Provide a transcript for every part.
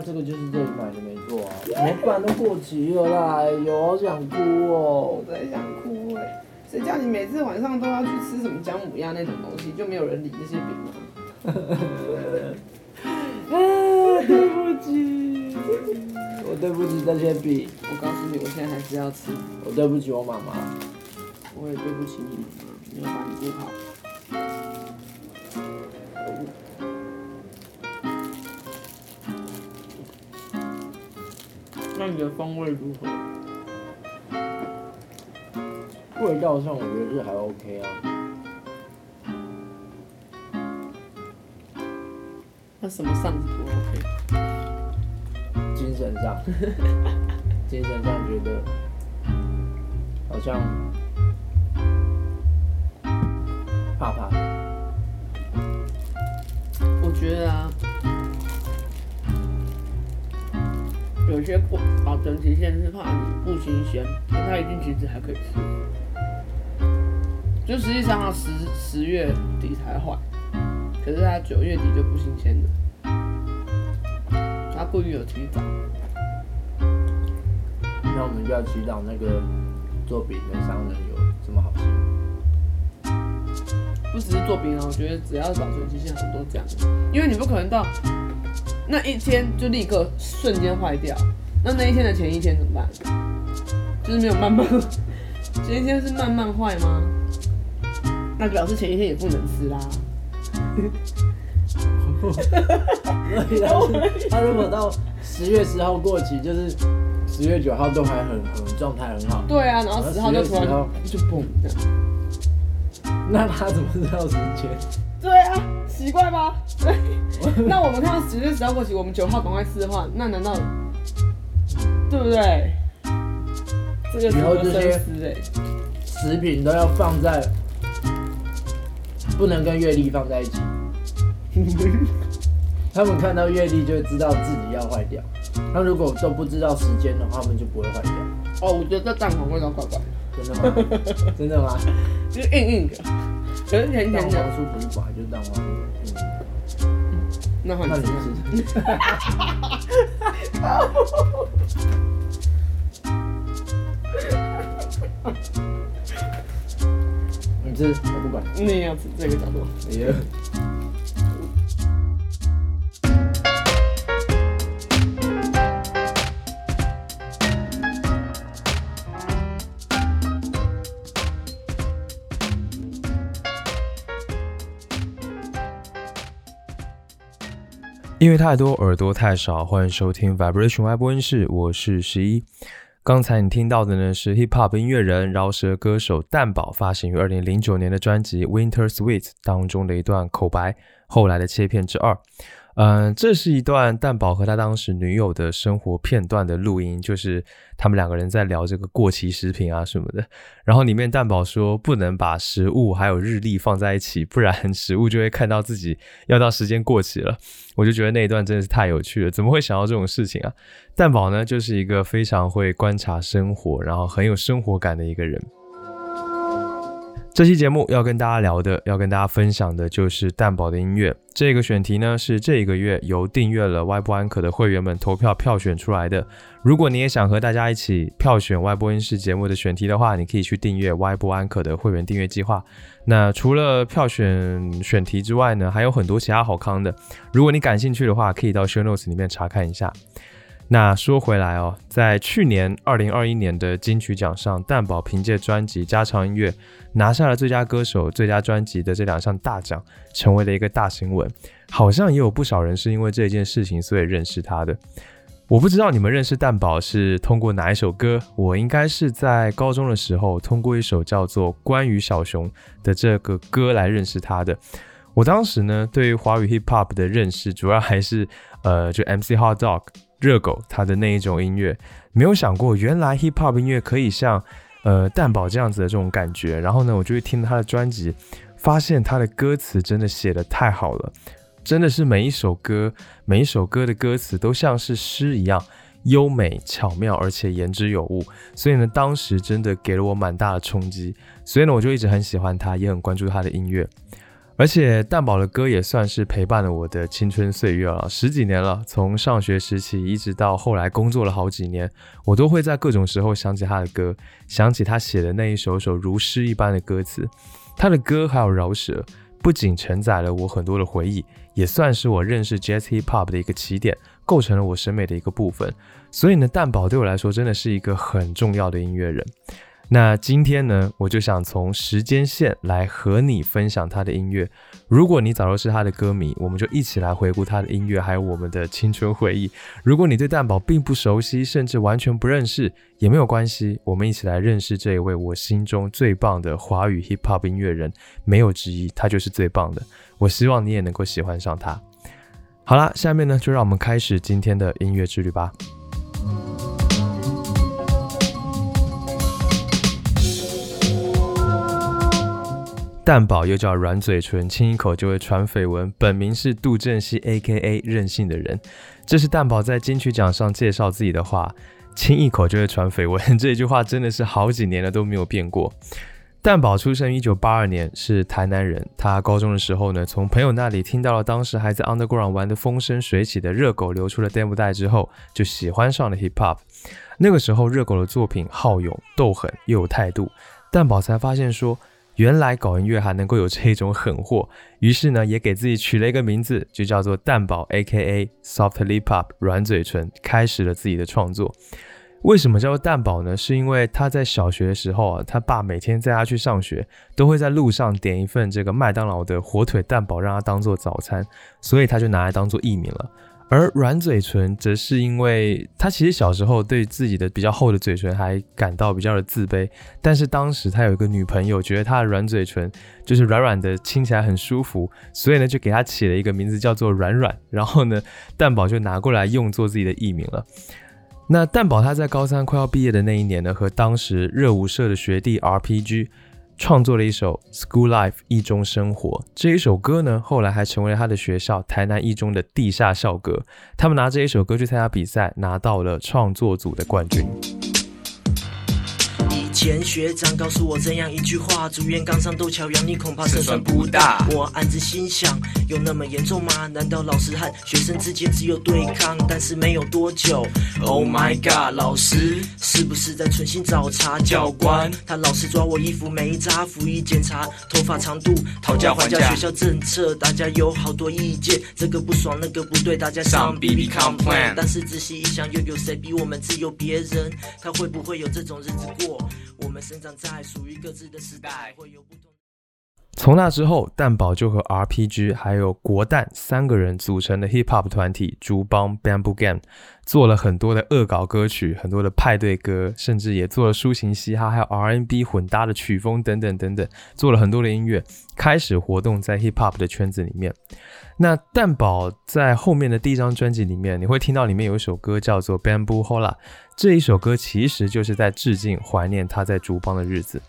这个就是这里买的没错啊，怎么办都过期了啦，哎呦，好想哭哦我。在想哭哎、谁叫你每次晚上都要去吃什么姜母鸭那种东西，就没有人理那些饼吗？啊，对不起，我对不起这些饼，我告诉你，我现在还是要吃。我对不起我妈妈。我也对不起你妈妈，没有把你顾好。的风味如何？味道上我觉得是还 OK 啊，那什么上不 OK？精神上，精神上觉得好像怕怕。我觉得啊，有些不保存期限是怕你不新鲜，但它一定其实还可以吃。就实际上它十十月底才坏，可是它九月底就不新鲜了。它故意有提早。那我们就要祈祷那个做饼的商人有这么好心。不只是做饼啊，我觉得只要保存期限，很多这样的，因为你不可能到那一天就立刻瞬间坏掉，那那一天的前一天怎么办？就是没有慢慢，前一天是慢慢坏吗？那表示前一天也不能吃啦。他如果到十月十号过期，就是十月九号都还很很状态很好，对啊，然后十号就突然10号就嘣这样。那他怎么知道时间？对啊，奇怪吧？对。那我们看到十月十号过期，我们九号赶快吃的话，那难道对不对？这个以后这些。食品都要放在，不能跟月历放在一起。他们看到月历就会知道自己要坏掉。他如果都不知道时间的话，他们就不会坏掉。哦，我觉得这蛋黄味道怪怪的，真的吗？真的吗？就是硬硬的，可是甜蛋甜的。黄酥不是本来就是蛋黄酥？嗯，那换那 你你吃。是？你吃，我不管。那样子这个角度。哎呀，因为太多，耳朵太少。欢迎收听 Vibration 外播音室，我是十一。刚才你听到的呢是 Hip Hop 音乐人饶舌歌手蛋堡发行于二零零九年的专辑《Winter Sweet》当中的一段口白，后来的切片之二。嗯，这是一段蛋宝和他当时女友的生活片段的录音，就是他们两个人在聊这个过期食品啊什么的。然后里面蛋宝说不能把食物还有日历放在一起，不然 食物就会看到自己要到时间过期了。我就觉得那一段真的是太有趣了，怎么会想到这种事情啊？蛋宝呢，就是一个非常会观察生活，然后很有生活感的一个人。这期节目要跟大家聊的，要跟大家分享的就是蛋堡的音乐。这个选题呢是这个月由订阅了外播安可的会员们投票票选出来的。如果你也想和大家一起票选外播音室节目的选题的话，你可以去订阅外播安可的会员订阅计划。那除了票选选题之外呢，还有很多其他好康的。如果你感兴趣的话，可以到 show notes 里面查看一下。那说回来哦，在去年二零二一年的金曲奖上，蛋宝凭借专辑《家常音乐》拿下了最佳歌手、最佳专辑的这两项大奖，成为了一个大新闻。好像也有不少人是因为这件事情所以认识他的。我不知道你们认识蛋宝是通过哪一首歌？我应该是在高中的时候通过一首叫做《关于小熊》的这个歌来认识他的。我当时呢，对于华语 hip hop 的认识，主要还是呃，就 MC Hot Dog 热狗他的那一种音乐，没有想过原来 hip hop 音乐可以像呃蛋堡这样子的这种感觉。然后呢，我就会听他的专辑，发现他的歌词真的写的太好了，真的是每一首歌每一首歌的歌词都像是诗一样优美巧妙，而且言之有物。所以呢，当时真的给了我蛮大的冲击。所以呢，我就一直很喜欢他，也很关注他的音乐。而且蛋宝的歌也算是陪伴了我的青春岁月了，十几年了，从上学时期一直到后来工作了好几年，我都会在各种时候想起他的歌，想起他写的那一首首如诗一般的歌词。他的歌还有饶舌，不仅承载了我很多的回忆，也算是我认识 Jazz Hip Hop 的一个起点，构成了我审美的一个部分。所以呢，蛋堡对我来说真的是一个很重要的音乐人。那今天呢，我就想从时间线来和你分享他的音乐。如果你早就是他的歌迷，我们就一起来回顾他的音乐，还有我们的青春回忆。如果你对蛋堡并不熟悉，甚至完全不认识，也没有关系，我们一起来认识这一位我心中最棒的华语 hip hop 音乐人，没有之一，他就是最棒的。我希望你也能够喜欢上他。好啦，下面呢，就让我们开始今天的音乐之旅吧。蛋堡又叫软嘴唇，亲一口就会传绯闻。本名是杜振熙 （A.K.A. 任性的人）。这是蛋堡在金曲奖上介绍自己的话：“亲一口就会传绯闻。”这句话真的是好几年了都没有变过。蛋堡出生于一九八二年，是台南人。他高中的时候呢，从朋友那里听到了当时还在 Underground 玩的风生水起的热狗流出了 demo 带之后，就喜欢上了 Hip Hop。那个时候，热狗的作品好勇、斗狠又有态度，蛋堡才发现说。原来搞音乐还能够有这种狠货，于是呢，也给自己取了一个名字，就叫做蛋堡 （A.K.A. Soft Lip Up 软嘴唇），开始了自己的创作。为什么叫做蛋堡呢？是因为他在小学的时候啊，他爸每天载他去上学，都会在路上点一份这个麦当劳的火腿蛋堡，让他当做早餐，所以他就拿来当做艺名了。而软嘴唇，则是因为他其实小时候对自己的比较厚的嘴唇还感到比较的自卑，但是当时他有一个女朋友，觉得他的软嘴唇就是软软的，亲起来很舒服，所以呢就给他起了一个名字叫做软软，然后呢蛋宝就拿过来用作自己的艺名了。那蛋宝他在高三快要毕业的那一年呢，和当时热舞社的学弟 RPG。创作了一首《School Life》一中生活这一首歌呢，后来还成为了他的学校台南一中的地下校歌。他们拿这一首歌去参加比赛，拿到了创作组的冠军。前学长告诉我这样一句话：竹院刚上斗桥阳，你恐怕胜算不大。我暗自心想，有那么严重吗？难道老师和学生之间只有对抗？但是没有多久，Oh my god，老师是不是在存心找茬？教官他老是抓我衣服没扎，服役检查头发长度，讨价还价。学校政策大家有好多意见，这个不爽那个不对，大家上 B B complain。但是仔细一想，又有谁比我们自由？别人他会不会有这种日子过？我们生长在属于各自的时代，会有不同。从那之后，蛋宝就和 RPG 还有国蛋三个人组成的 hip hop 团体竹帮 Bamboo Gang，做了很多的恶搞歌曲，很多的派对歌，甚至也做了抒情嘻哈，还有 R n B 混搭的曲风等等等等，做了很多的音乐，开始活动在 hip hop 的圈子里面。那蛋宝在后面的第一张专辑里面，你会听到里面有一首歌叫做 Bamboo Hola。这一首歌其实就是在致敬、怀念他在竹帮的日子。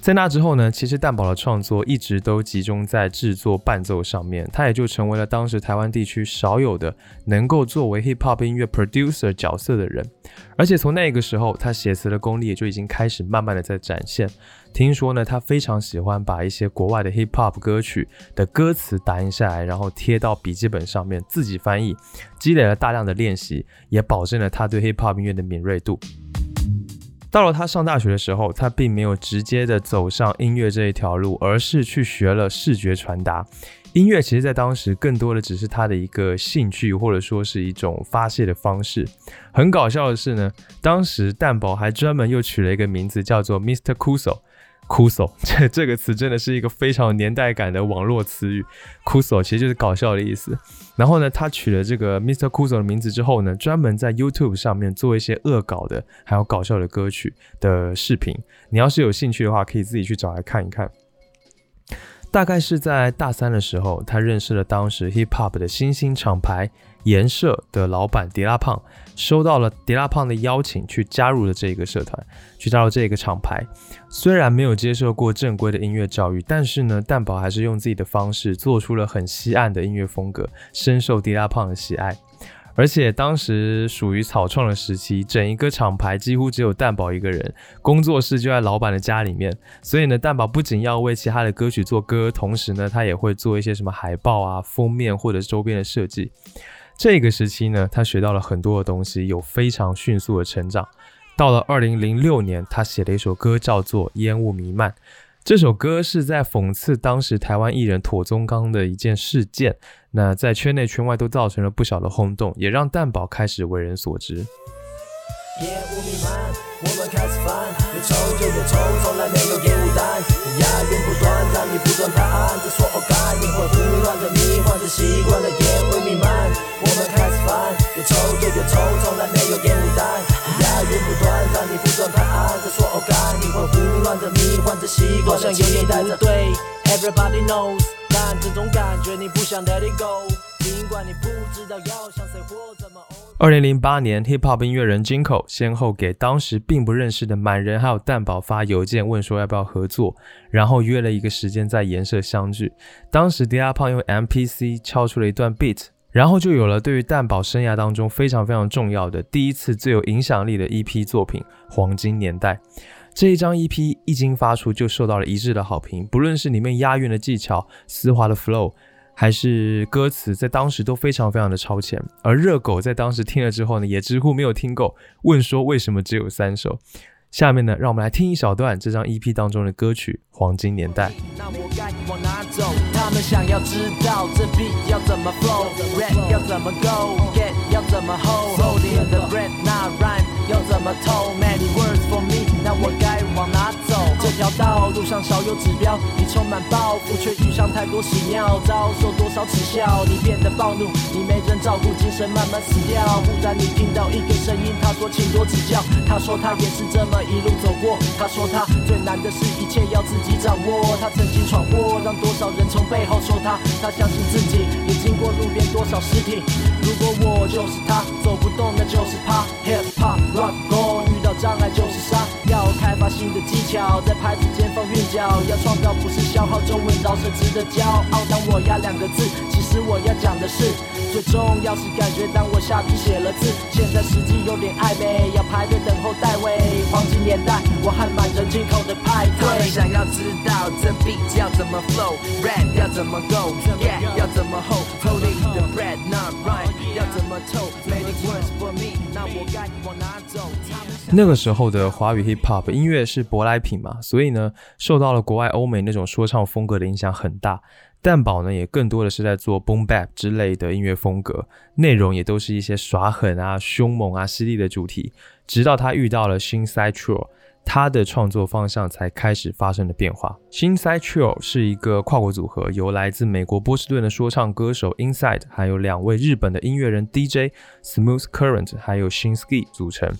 在那之后呢，其实蛋堡的创作一直都集中在制作伴奏上面，他也就成为了当时台湾地区少有的能够作为 hip hop 音乐 producer 角色的人。而且从那个时候，他写词的功力也就已经开始慢慢的在展现。听说呢，他非常喜欢把一些国外的 hip hop 歌曲的歌词打印下来，然后贴到笔记本上面自己翻译，积累了大量的练习，也保证了他对 hip hop 音乐的敏锐度。到了他上大学的时候，他并没有直接的走上音乐这一条路，而是去学了视觉传达。音乐其实，在当时更多的只是他的一个兴趣，或者说是一种发泄的方式。很搞笑的是呢，当时蛋宝还专门又取了一个名字，叫做 Mr. Cuso，。Kuso 这这个词真的是一个非常有年代感的网络词语。Kuso 其实就是搞笑的意思。然后呢，他取了这个 Mr. Kuso 的名字之后呢，专门在 YouTube 上面做一些恶搞的，还有搞笑的歌曲的视频。你要是有兴趣的话，可以自己去找来看一看。大概是在大三的时候，他认识了当时 hip hop 的新兴厂牌颜社的老板迪拉胖，收到了迪拉胖的邀请，去加入了这个社团，去加入这个厂牌。虽然没有接受过正规的音乐教育，但是呢，蛋宝还是用自己的方式做出了很西岸的音乐风格，深受迪拉胖的喜爱。而且当时属于草创的时期，整一个厂牌几乎只有蛋宝一个人，工作室就在老板的家里面。所以呢，蛋宝不仅要为其他的歌曲做歌，同时呢，他也会做一些什么海报啊、封面或者周边的设计。这个时期呢，他学到了很多的东西，有非常迅速的成长。到了二零零六年，他写了一首歌叫做《烟雾弥漫》。这首歌是在讽刺当时台湾艺人妥宗刚的一件事件，那在圈内圈外都造成了不小的轰动，也让蛋宝开始为人所知。烟雾弥漫，我们开始翻，有抽就有抽，从来没有烟雾弹。押韵不断，让你不断拍案，这所有概念会胡乱的迷幻着习惯了烟雾弥漫，我们开始烦，有抽就有抽，从来没有烟雾弹。押韵不断，让你不断拍案，这所有概念会胡乱的迷幻着习惯了有点不对，Everybody knows，但这种感觉你不想 Let it go，尽管你不知道要向谁或怎么。二零零八年，hip hop 音乐人 Jinko 先后给当时并不认识的满人还有蛋宝发邮件，问说要不要合作，然后约了一个时间在颜社相聚。当时 D R 胖用 MPC 敲出了一段 beat，然后就有了对于蛋宝生涯当中非常非常重要的第一次最有影响力的 EP 作品《黄金年代》。这一张 EP 一经发出就受到了一致的好评，不论是里面押韵的技巧、丝滑的 flow。还是歌词在当时都非常非常的超前，而热狗在当时听了之后呢，也几乎没有听够，问说为什么只有三首。下面呢，让我们来听一小段这张 EP 当中的歌曲《黄金年代》。那我该往哪走？他们想要知道这 beat 要怎么 flow，rap 要怎么 go，get 要怎么 hold，holding the red not rhyme 要怎么透？Many words for me，那我该往哪？条道路上少有指标，你充满抱负，却遇上太多屎尿，遭受多少耻笑？你变得暴怒，你没人照顾，精神慢慢死掉。忽然你听到一个声音，他说请多指教。他说他也是这么一路走过。他说他最难的是一切要自己掌握。他曾经闯祸，让多少人从背后说他。他相信自己，也经过路边多少尸体。如果我就是他，走不动那就是怕。Hip hop rock go，遇到障碍就是杀。要开发新的技巧，在拍子间放韵脚，要创造不是消耗。中文饶舌值得骄傲。当我押两个字，其实我要讲的是，最重要是感觉。当我下笔写了字，现在时机有点暧昧，要排队等候待位。黄金年代，我和满人进口的派对。想要知道这 beat 要怎么 flow，rap 要怎么 go，yeah 要怎么 hold，holding the bread not rhyme 要怎么透，many words for me，那我该往哪走？那个时候的华语 hip hop 音乐是舶来品嘛，所以呢，受到了国外欧美那种说唱风格的影响很大。蛋堡呢，也更多的是在做 boom bap 之类的音乐风格，内容也都是一些耍狠啊、凶猛啊、犀利的主题。直到他遇到了 Shinside Trio，他的创作方向才开始发生了变化。Shinside Trio 是一个跨国组合，由来自美国波士顿的说唱歌手 Inside，还有两位日本的音乐人 DJ Smooth Current，还有 Shinsky 组成。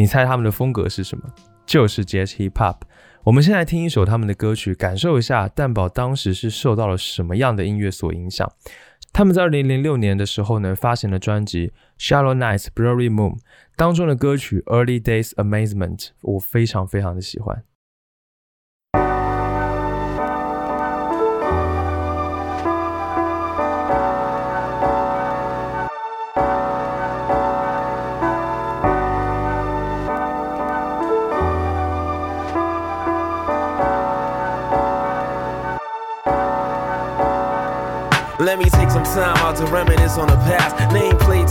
你猜他们的风格是什么？就是 Jazz Hip Hop。我们先来听一首他们的歌曲，感受一下蛋宝当时是受到了什么样的音乐所影响。他们在二零零六年的时候呢，发行了专辑《Shallow Nights Blurry Moon》当中的歌曲《Early Days Amazement》，我非常非常的喜欢。Time out to reminisce on the past.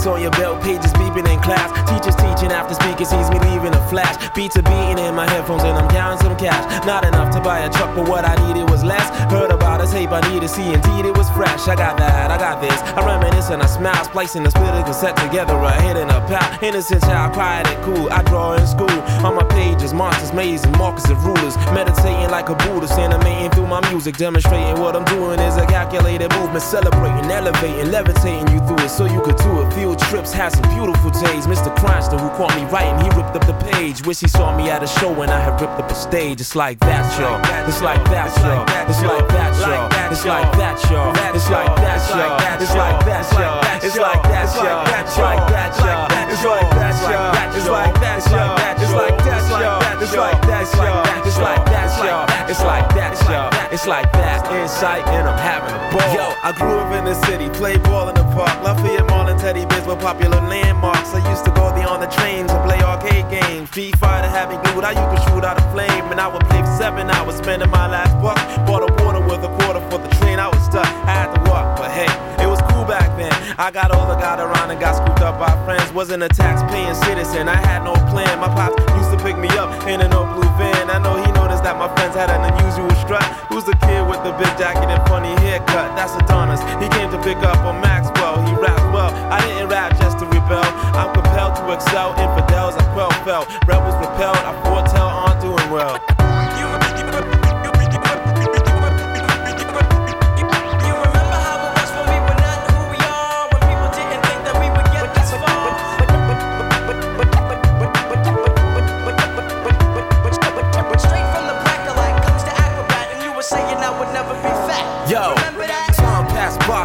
On your belt, pages beeping in class. Teachers teaching after speaker sees me leaving a flash. Beats are beating in my headphones and I'm counting some cash. Not enough to buy a truck, but what I needed was less. Heard about a tape I needed, see indeed it was fresh. I got that, I got this. I reminisce and I smile, splicing the split cassette together, a hit and a pal. Innocent child, quiet and cool. I draw in school. On my pages, monsters, mazes, markers of rulers. Meditating like a Buddhist, animating through my music, demonstrating what I'm doing is a calculated movement, celebrating, elevating levitating you through it so you could do it. Field trips, had some beautiful days. Mr. Cranston, who caught me writing, he ripped up the page. Wish he saw me at a show when I had ripped up a stage. It's like that, y'all. It's like that, y'all. It's like that, y'all. It's like that, y'all. It's like that, y'all. It's like that, y'all. It's like that, y'all. It's like that, y'all. It's like that, y'all. It's like that, y'all. It's like that, y'all. It's like that, y'all. It's like that, y'all. It's like that, y'all. It's like that. Insight, and I'm having a ball. Yo, I grew up in the city, played ball in the park. Lafayette Mall and Teddy Bears were popular landmarks. I used to go there on the trains and play arcade games. Street Fighter had me glued. I used to shoot out a flame, and I would play for seven hours, spending my last buck. Bought a water with a quarter for the train. I was stuck, I had to walk, but hey, I got older, got around, and got scooped up by friends. Wasn't a tax-paying citizen. I had no plan. My pops used to pick me up in an old blue van. I know he noticed that my friends had an unusual strut. Who's the kid with the big jacket and funny haircut? That's Adonis. He came to pick up on Maxwell. He rapped well. I didn't rap just to rebel. I'm compelled to excel. Infidels, I quell felt. Rebels repelled. I foretell on doing well.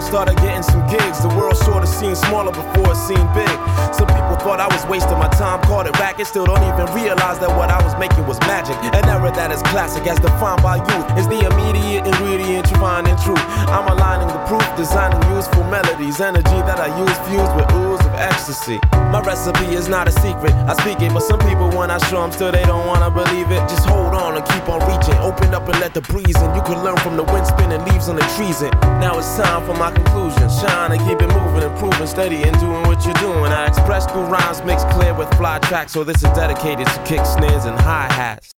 Started getting some gigs. The world seemed smaller before it seemed big. Some people thought I was wasting my time, called it back. racket. Still don't even realize that what I was making was magic. An era that is classic, as defined by youth, is the immediate ingredient you find in truth. I'm aligning the proof, designing useful melodies, energy that I use fused with ooze of ecstasy. My recipe is not a secret, I speak it, but some people when I show them still they don't wanna believe it. Just hold on and keep on reaching, open up and let the breeze in. You can learn from the wind spinning leaves on the trees. And now it's time for my conclusion. Shine and keep it moving, proven steady and doing what you're doing. I express through rhymes mixed clear with fly tracks, so this is dedicated to kick snares and hi hats.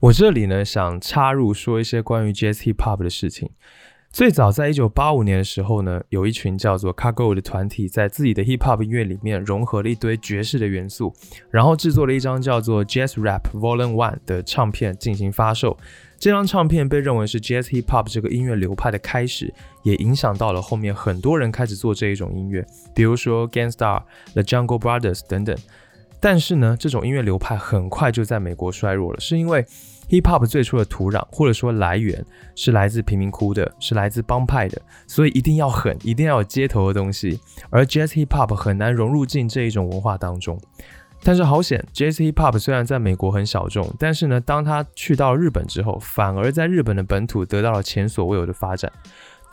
我这里呢想插入说一些关于 Jazz Hip Hop 的事情。最早在一九八五年的时候呢，有一群叫做 Cargo 的团体，在自己的 Hip Hop 音乐里面融合了一堆爵士的元素，然后制作了一张叫做 Jazz Rap Volume One 的唱片进行发售。这张唱片被认为是 Jazz Hip Hop 这个音乐流派的开始，也影响到了后面很多人开始做这一种音乐，比如说 Gangsta、The Jungle Brothers 等等。但是呢，这种音乐流派很快就在美国衰弱了，是因为 hip hop 最初的土壤或者说来源是来自贫民窟的，是来自帮派的，所以一定要狠，一定要有街头的东西。而 jazz hip hop 很难融入进这一种文化当中。但是好险，jazz hip hop 虽然在美国很小众，但是呢，当他去到日本之后，反而在日本的本土得到了前所未有的发展。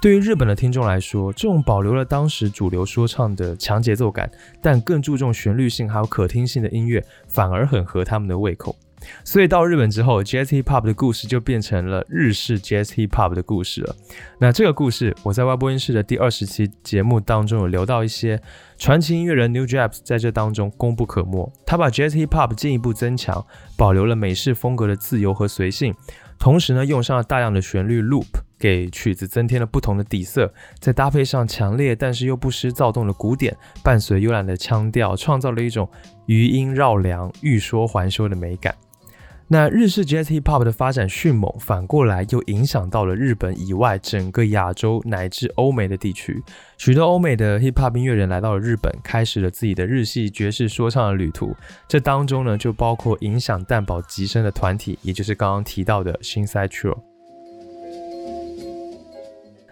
对于日本的听众来说，这种保留了当时主流说唱的强节奏感，但更注重旋律性还有可听性的音乐，反而很合他们的胃口。所以到日本之后，Jazz Hip Hop 的故事就变成了日式 Jazz Hip Hop 的故事了。那这个故事，我在外播音室的第二十期节目当中有聊到一些传奇音乐人 New Japs 在这当中功不可没。他把 Jazz Hip Hop 进一步增强，保留了美式风格的自由和随性，同时呢，用上了大量的旋律 loop，给曲子增添了不同的底色，再搭配上强烈但是又不失躁动的鼓点，伴随悠懒的腔调，创造了一种余音绕梁、欲说还休的美感。那日式 Jazz Hip Hop 的发展迅猛，反过来又影响到了日本以外整个亚洲乃至欧美的地区。许多欧美的 Hip Hop 音乐人来到了日本，开始了自己的日系爵士说唱的旅途。这当中呢，就包括影响蛋堡极深的团体，也就是刚刚提到的 Shinsai Trio。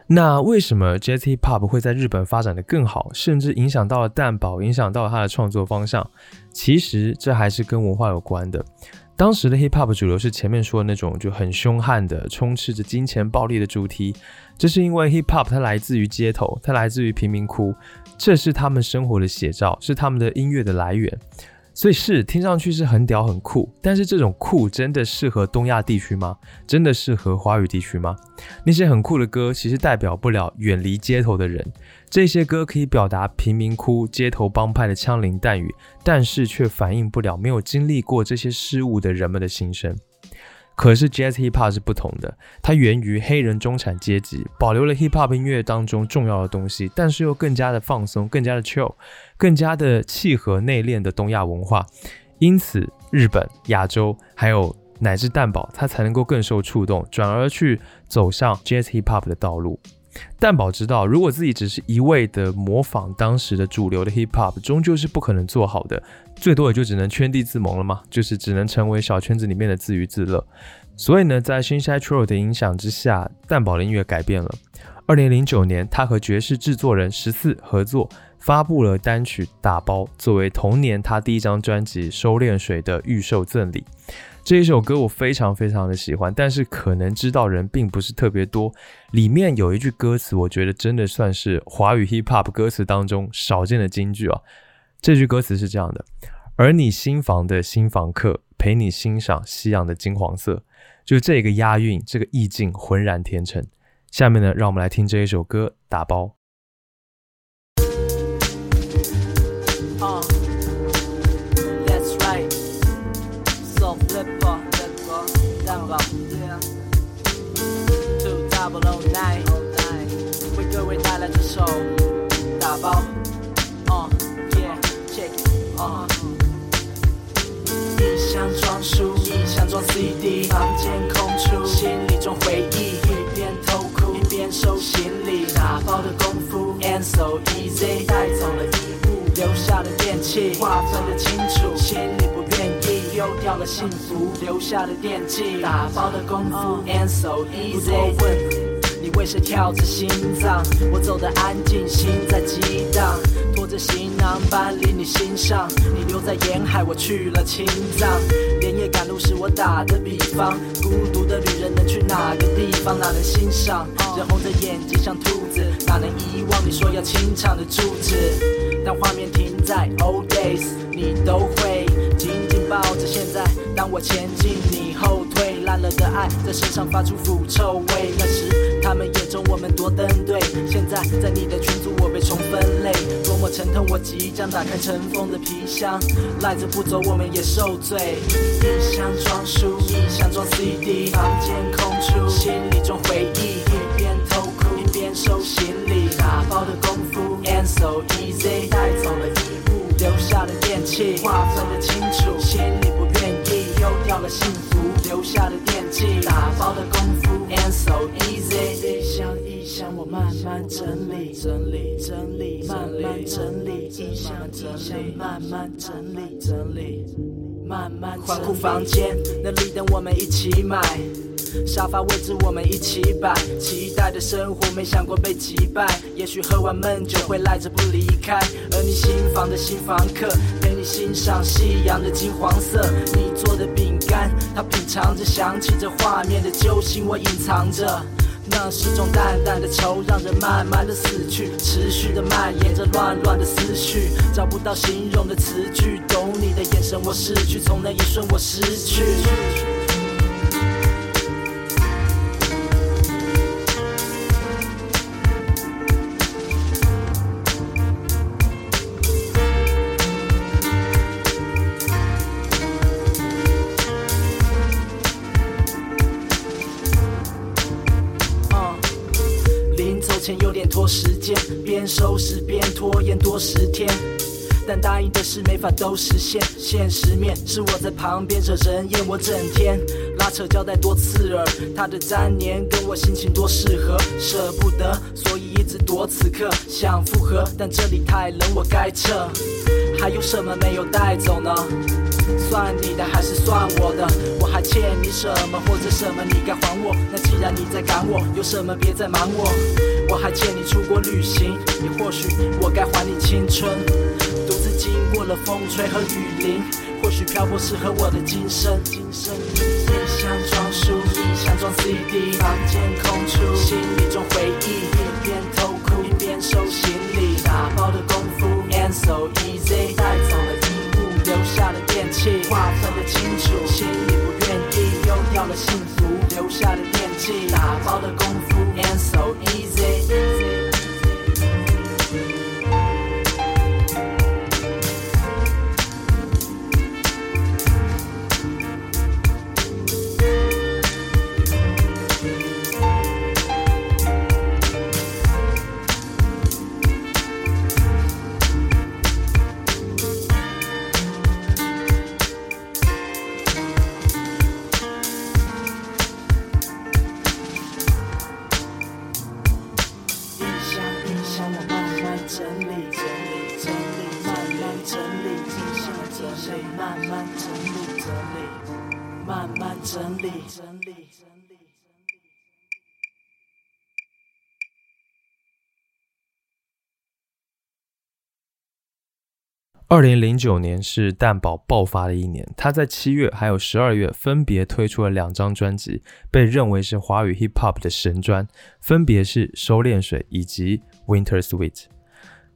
那为什么 Jazz Hip Hop 会在日本发展的更好，甚至影响到了蛋堡，影响到了他的创作方向？其实这还是跟文化有关的。当时的 hip hop 主流是前面说的那种就很凶悍的、充斥着金钱暴力的主题，这是因为 hip hop 它来自于街头，它来自于贫民窟，这是他们生活的写照，是他们的音乐的来源。所以是听上去是很屌很酷，但是这种酷真的适合东亚地区吗？真的适合华语地区吗？那些很酷的歌其实代表不了远离街头的人，这些歌可以表达贫民窟、街头帮派的枪林弹雨，但是却反映不了没有经历过这些事物的人们的心声。可是 Jazz Hip Hop 是不同的，它源于黑人中产阶级，保留了 Hip Hop 音乐当中重要的东西，但是又更加的放松，更加的 chill，更加的契合内敛的东亚文化。因此，日本、亚洲还有乃至蛋堡，它才能够更受触动，转而去走上 Jazz Hip Hop 的道路。蛋宝知道，如果自己只是一味的模仿当时的主流的 hip hop，终究是不可能做好的，最多也就只能圈地自萌了嘛，就是只能成为小圈子里面的自娱自乐。所以呢，在 Shinshai Tro 的影响之下，蛋宝的音乐改变了。二零零九年，他和爵士制作人十四合作，发布了单曲《打包》，作为同年他第一张专辑《收敛水》的预售赠礼。这一首歌我非常非常的喜欢，但是可能知道人并不是特别多。里面有一句歌词，我觉得真的算是华语 hip hop 歌词当中少见的金句啊。这句歌词是这样的：而你新房的新房客陪你欣赏夕阳的金黄色，就这个押韵，这个意境浑然天成。下面呢，让我们来听这一首歌《打包》。带来这首打包。Uh, yeah, check it. Uh. 一箱装书，一箱装 CD，房间空出，心里装回忆，一边偷哭一边收行李，打包的功夫 and so easy，带走了衣物，留下了电器，划分的清楚，心里不愿意，丢掉了幸福，留下了惦记，打包的功夫 and so easy，不多问。你为谁跳着心脏？我走得安静，心在激荡，拖着行囊搬离你心上。你留在沿海，我去了青藏。连夜赶路是我打的比方，孤独的旅人能去哪个地方？哪能欣赏？人红着眼睛像兔子，哪能遗忘你说要清唱的住址？当画面停在 old days，你都会紧紧抱着现在。当我前进，你后退，烂了的爱在身上发出腐臭味。那时他们眼中我们多登对，现在在你的群组我被重分类，多么沉痛！我即将打开尘封的皮箱，赖着不走我们也受罪。一箱装书，一箱装 CD，房间空出，心里装回忆，一边偷哭一边收行李，打包的功夫 and so easy，带走了衣物，留下了电器，划分得清楚，心里，了幸福，留下的惦记，打包的功夫。And so easy，一箱一箱我慢慢整理，整理整理，慢慢整理，一箱一箱慢慢整理整理，慢慢宽库房间，那里等我们一起买。沙发位置我们一起摆，期待的生活没想过被击败。也许喝完闷酒会赖着不离开，而你新房的新房客陪你欣赏夕阳的金黄色。你做的饼干，他品尝着，想起这画面的揪心，我隐藏着。那是种淡淡的愁，让人慢慢的死去，持续的蔓延着乱乱的思绪，找不到形容的词句。懂你的眼神，我失去，从那一瞬我失去。边收拾边拖延多十天。但答应的事没法都实现，现实面是我在旁边惹人厌，我整天拉扯交代多刺耳，他的粘黏跟我心情多适合，舍不得，所以一直躲此刻，想复合，但这里太冷，我该撤。还有什么没有带走呢？算你的还是算我的？我还欠你什么，或者什么你该还我？那既然你在赶我，有什么别再瞒我？我还欠你出国旅行，也或许我该还你青春。独自经过了风吹和雨淋，或许漂泊适合我的今生。今生一箱装书，一箱装 CD，房间空出，心里装回忆，一边偷哭一边收行李，打包的功夫 and so easy，带走了衣物，留下了电器，划分的清楚，心里到，了幸福，留下的惦记，打包的功夫 and so easy。慢慢整理整理，慢慢整理整理。二零零九年是蛋堡爆发的一年，他在七月还有十二月分别推出了两张专辑，被认为是华语 hip hop 的神专，分别是《收敛水》以及《Winter Sweet》。《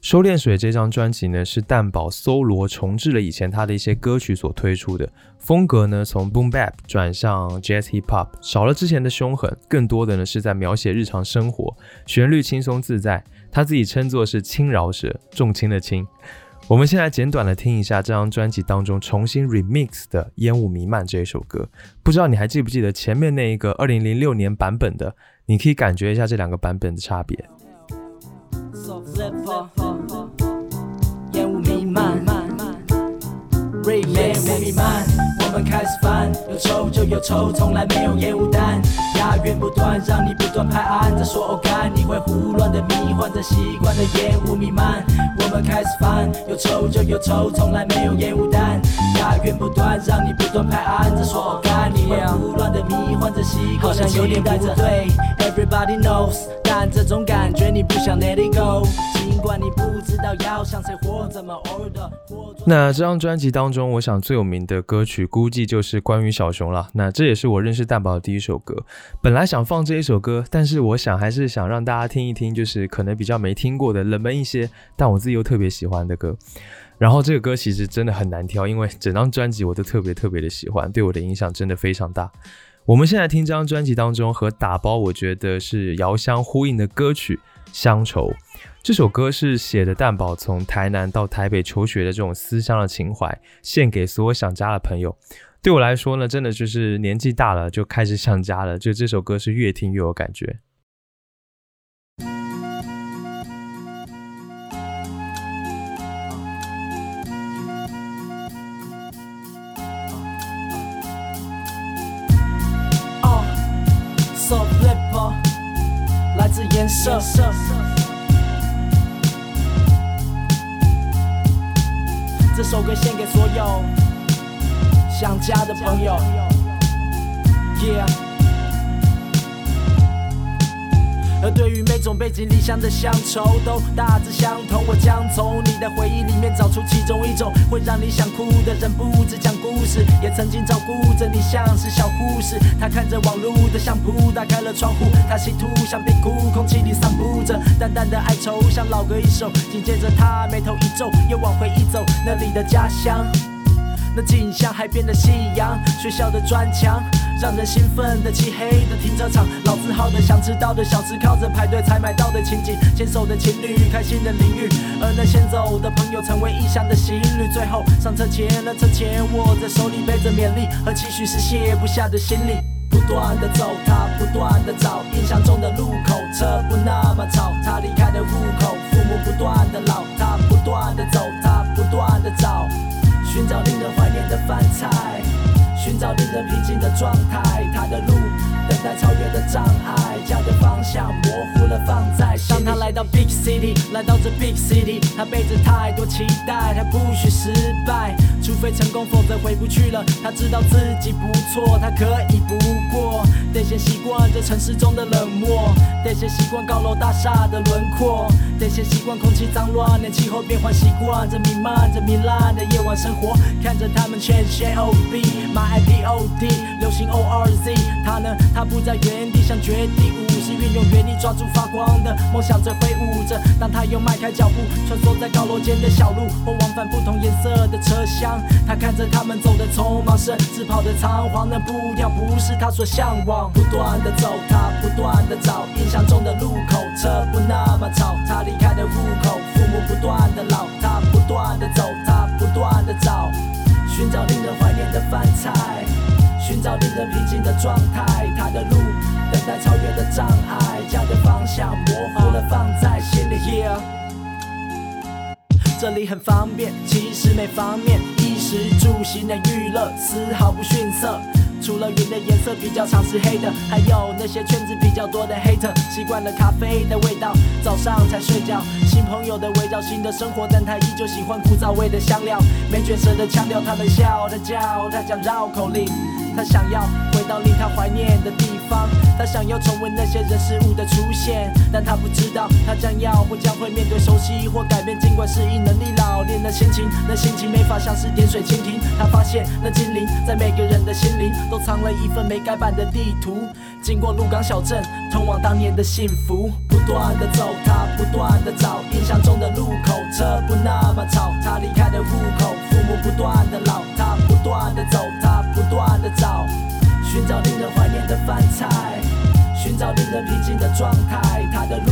收敛水》这张专辑呢，是蛋堡搜罗重置了以前他的一些歌曲所推出的风格呢，从 boom bap 转向 jazz hip hop，少了之前的凶狠，更多的呢是在描写日常生活，旋律轻松自在，他自己称作是轻饶舌，重轻的轻。我们先来简短的听一下这张专辑当中重新 remix 的《烟雾弥漫》这一首歌。不知道你还记不记得前面那一个2006年版本的？你可以感觉一下这两个版本的差别。So flipper，烟雾弥漫，remix 弥漫，我们开始翻，有抽就有抽，从来没有烟雾弹，押韵不断，让你不断拍案，再说偶干，你会胡乱的迷幻着习惯的烟雾弥漫，我们开始翻，有抽就有抽，从来没有烟雾弹，押韵不断，让你不断拍案，再说偶干，你会胡乱的迷幻着习惯的有点不对，Everybody knows，但这种感觉你不想 let it go，尽管你不知道要向谁或怎么活的。那这张专辑当中，我想最有名的歌曲估计就是关于小熊了。那这也是我认识蛋宝的第一首歌。本来想放这一首歌，但是我想还是想让大家听一听，就是可能比较没听过的冷门一些，但我自己又特别喜欢的歌。然后这个歌其实真的很难挑，因为整张专辑我都特别特别的喜欢，对我的影响真的非常大。我们现在听这张专辑当中和打包，我觉得是遥相呼应的歌曲《乡愁》。这首歌是写的蛋堡从台南到台北求学的这种思乡的情怀，献给所有想家的朋友。对我来说呢，真的就是年纪大了就开始想家了，就这首歌是越听越有感觉。哦，So flipper，来自颜色。这首歌献给所有想家的朋友。Yeah。而对于每种背井离乡的乡愁，都大致相同。我将从你的回忆里面找出其中一种，会让你想哭的人不止讲故事，也曾经照顾着你，像是小护士。他看着网路的相扑，打开了窗户，他企图想边哭，空气里散布着淡淡的哀愁，像老歌一首。紧接着他眉头一皱，又往回忆走，那里的家乡。那景象，海边的夕阳，学校的砖墙，让人兴奋的漆黑的停车场，老字号的想知道的小吃，靠着排队才买到的情景，牵手的情侣，开心的淋浴，而那先走的朋友成为异乡的行旅，最后上车前，那车前握在手里背着勉励和期许是卸不下的行李。不断的走，他不断的找，印象中的路口，车不那么吵，他离开的户口，父母不断的老，他不断的走，他不断的找。寻找令人怀念的饭菜，寻找令人平静的状态。他的路，等待超越的障碍，家的方向模糊了，放在心。当他来到 Big City，来到这 Big City，他背着太多期待，他不许失败，除非成功，否则回不去了。他知道自己不错，他可以不过，得先习惯这城市中的冷漠，得先习惯高楼大厦的轮廓，得先习惯空气脏乱的气候变换，习惯这弥漫着糜烂的夜晚生活，看着他们全学 O B，买 I P O D，流行 O R Z，他呢，他不在原地像绝地武士，运用原力抓住发光的梦想着挥舞着。当他又迈开脚步，穿梭在高楼间的小路，或往返不同颜色的车厢，他看着他们走的匆忙，甚至跑的仓皇，那步调不是他所向往。不断的走，他不断的找，印象中的路口，车不那么吵，他离开的路口，父母不断的老，他不断的走，他不断的找，寻找令人怀念的饭菜，寻找令人平静的状态，他的路，等待超越的障碍，家的方向模糊了，放在心里。Yeah 这里很方便，其实每方面，衣食住行的娱乐丝毫不逊色。除了云的颜色比较常是黑的，还有那些圈子比较多的 hater，习惯了咖啡的味道，早上才睡觉。新朋友的围绕新的生活，但他依旧喜欢枯燥味的香料。没卷舌的腔调，他们笑，他叫，他讲绕口令。他想要回到令他怀念的地方，他想要重温那些人事物的出现，但他不知道他将要或将会面对熟悉或改变，尽管适应能力老练的心情，那心情没法像是点水蜻蜓。他发现那精灵在每个人的心灵都藏了一份没改版的地图，经过鹿港小镇，通往当年的幸福，不断的走，他不断的找，印象中的路口，车不那么吵，他离开的路口，父母不断的老，他不断的走，他不断的找，寻找令人怀念的饭菜，寻找令人平静的状态，他的路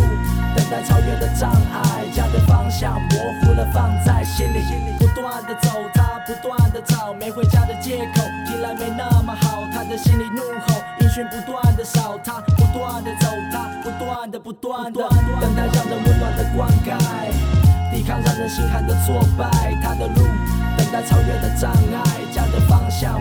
等待超越的障碍，家的方向模糊了，放在心里，心里不断的走，他不断的找，没回家的借口，听来没那么好，他的心里怒吼，音讯不断的少，他不断的走，他不断的不断的等待让人温暖的灌溉。抵抗让人心寒的挫败，他的路等待超越的障碍，家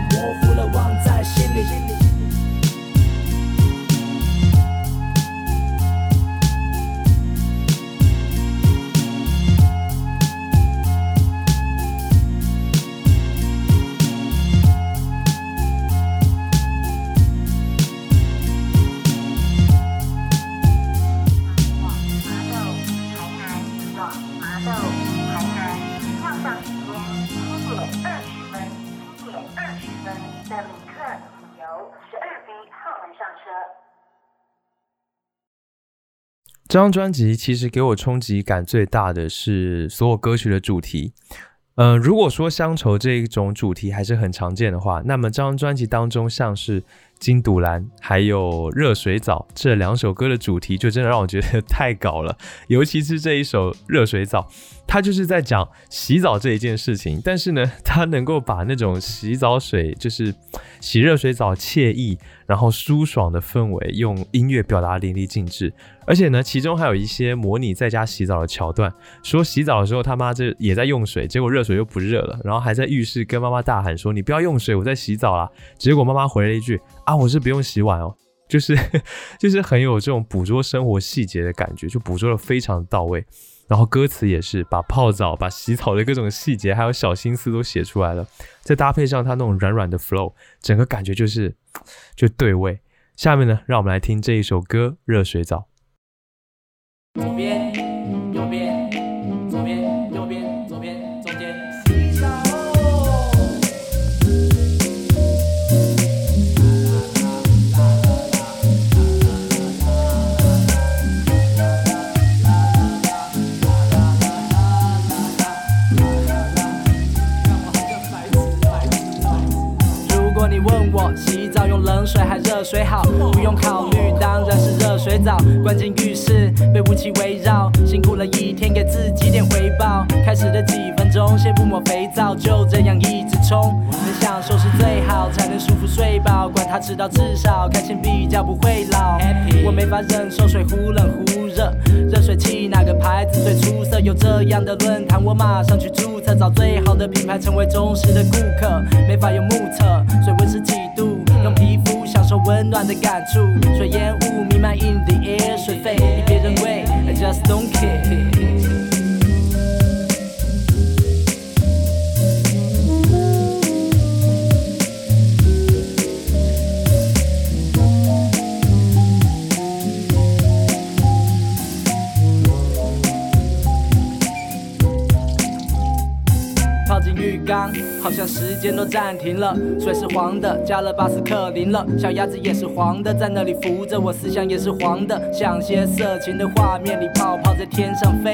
这张专辑其实给我冲击感最大的是所有歌曲的主题。嗯，如果说乡愁这一种主题还是很常见的话，那么这张专辑当中像是《金堵蓝》还有《热水澡》这两首歌的主题，就真的让我觉得太搞了。尤其是这一首《热水澡》，它就是在讲洗澡这一件事情，但是呢，它能够把那种洗澡水，就是洗热水澡惬意，然后舒爽的氛围，用音乐表达淋漓尽致。而且呢，其中还有一些模拟在家洗澡的桥段，说洗澡的时候他妈这也在用水，结果热水又不热了，然后还在浴室跟妈妈大喊说：“你不要用水，我在洗澡啦。”结果妈妈回了一句：“啊，我是不用洗碗哦。”就是 就是很有这种捕捉生活细节的感觉，就捕捉的非常到位。然后歌词也是把泡澡、把洗澡的各种细节还有小心思都写出来了，再搭配上它那种软软的 flow，整个感觉就是就对味。下面呢，让我们来听这一首歌《热水澡》。热水好，不用考虑，当然是热水澡。关进浴室被雾气围绕，辛苦了一天，给自己点回报。开始的几分钟，先不抹肥皂，就这样一直冲。能享受是最好，才能舒服睡饱。管他迟到，至少开心比较不会老。我没法忍受水忽冷忽热，热水器哪个牌子最出色？有这样的论坛，我马上去注册，找最好的品牌，成为忠实的顾客。没法用目测，水温是几度，温暖的感触。水烟雾弥漫 in the air，水费比别人贵，I just don't care。进浴缸，好像时间都暂停了。水是黄的，加了巴斯克林了。小鸭子也是黄的，在那里浮着，我思想也是黄的，像些色情的画面里，泡泡在天上飞，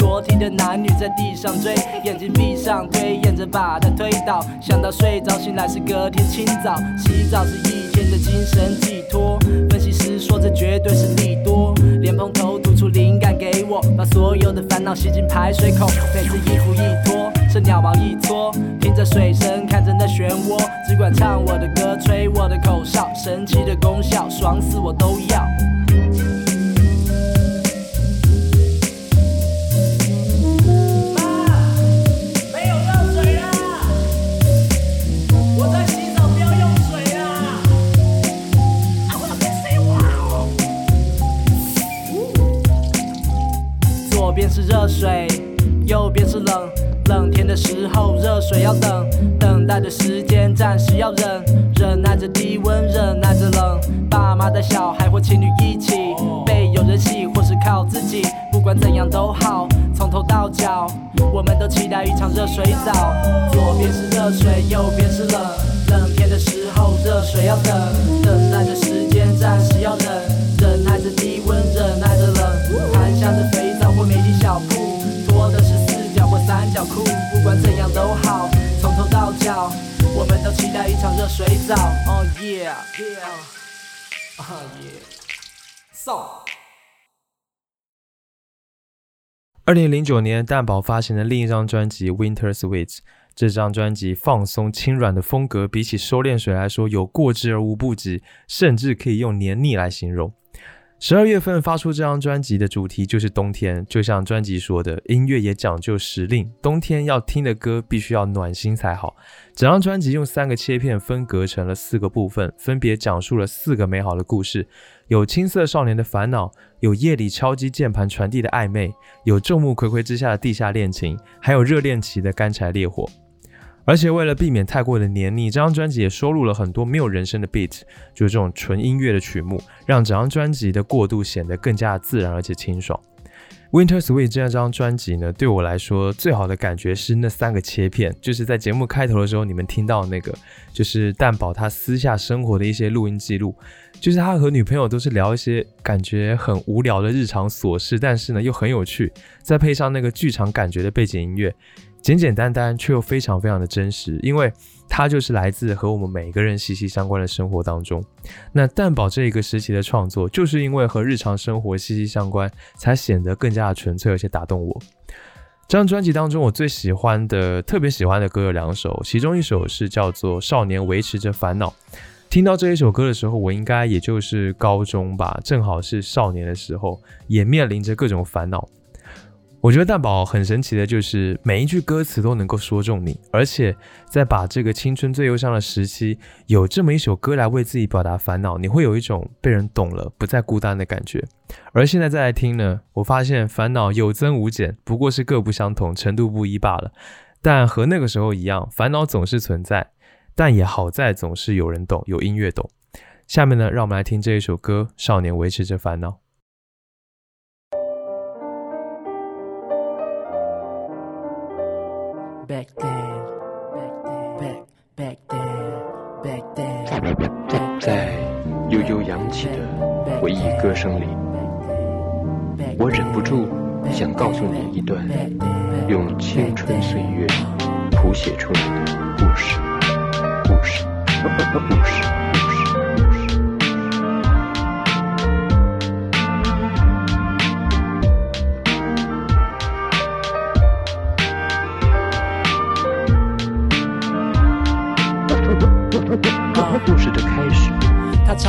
裸体的男女在地上追，眼睛闭上，推演着把它推倒。想到睡着，醒来是隔天清早，洗澡是一天的精神寄托。分析师说这绝对是利多，莲蓬头吐出灵感给我，把所有的烦恼吸进排水口。每次衣服一脱，趁鸟毛一搓，听着水声，看着那漩涡，只管唱我的歌，吹我的口哨，神奇的功效，爽死我都要。妈，没有热水了，我在洗澡，不要用水啊！啊，我别催我。左边是热水，右边是冷。时候，热水要等，等待的时间暂时要忍，忍耐着低温，忍耐着冷。爸妈带小孩或情侣一起，被有人洗或是靠自己，不管怎样都好，从头到脚，我们都期待一场热水澡。左边是热水，右边是冷，冷天的时候，热水要等，等待的时间暂时要忍，忍耐着低温，忍耐着冷，含香的肥场热水澡。Oh yeah, yeah, oh yeah, so. 二零零九年，蛋宝发行的另一张专辑《Winter Sweets》。这张专辑放松轻软的风格，比起收敛水来说，有过之而无不及，甚至可以用黏腻来形容。十二月份发出这张专辑的主题就是冬天，就像专辑说的，音乐也讲究时令，冬天要听的歌必须要暖心才好。整张专辑用三个切片分隔成了四个部分，分别讲述了四个美好的故事：有青涩少年的烦恼，有夜里敲击键盘传递的暧昧，有众目睽睽之下的地下恋情，还有热恋期的干柴烈火。而且为了避免太过的黏腻，这张专辑也收录了很多没有人声的 beat，就是这种纯音乐的曲目，让整张专辑的过渡显得更加自然而且清爽。Winter Sweet 这张专辑呢，对我来说最好的感觉是那三个切片，就是在节目开头的时候你们听到那个，就是蛋宝他私下生活的一些录音记录，就是他和女朋友都是聊一些感觉很无聊的日常琐事，但是呢又很有趣，再配上那个剧场感觉的背景音乐。简简单单却又非常非常的真实，因为它就是来自和我们每个人息息相关的生活当中。那蛋宝这一个时期的创作，就是因为和日常生活息息相关，才显得更加的纯粹，而且打动我。这张专辑当中，我最喜欢的、特别喜欢的歌有两首，其中一首是叫做《少年维持着烦恼》。听到这一首歌的时候，我应该也就是高中吧，正好是少年的时候，也面临着各种烦恼。我觉得蛋宝很神奇的，就是每一句歌词都能够说中你，而且在把这个青春最忧伤的时期，有这么一首歌来为自己表达烦恼，你会有一种被人懂了，不再孤单的感觉。而现在再来听呢，我发现烦恼有增无减，不过是各不相同，程度不一罢了。但和那个时候一样，烦恼总是存在，但也好在总是有人懂，有音乐懂。下面呢，让我们来听这一首歌，《少年维持着烦恼》。Back then, back back then, back then, 在悠悠扬起的回忆歌声里，我忍不住想告诉你一段用青春岁月谱写出来的故事，故事，故事，故事，故事。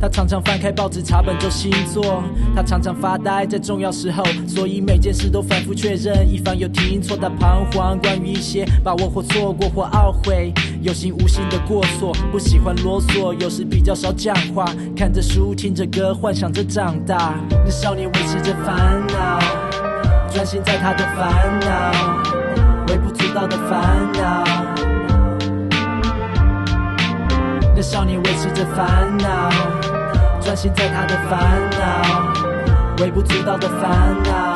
他常常翻开报纸查本周星座，他常常发呆在重要时候，所以每件事都反复确认，以防有听错。他彷徨关于一些把握或错过或懊悔，有心无心的过错，不喜欢啰嗦，有时比较少讲话，看着书听着歌，幻想着长大。那少年维持着烦恼，专心在他的烦恼，微不足道的烦恼。那少年维持着烦恼，专心在他的烦恼，微不足道的烦恼。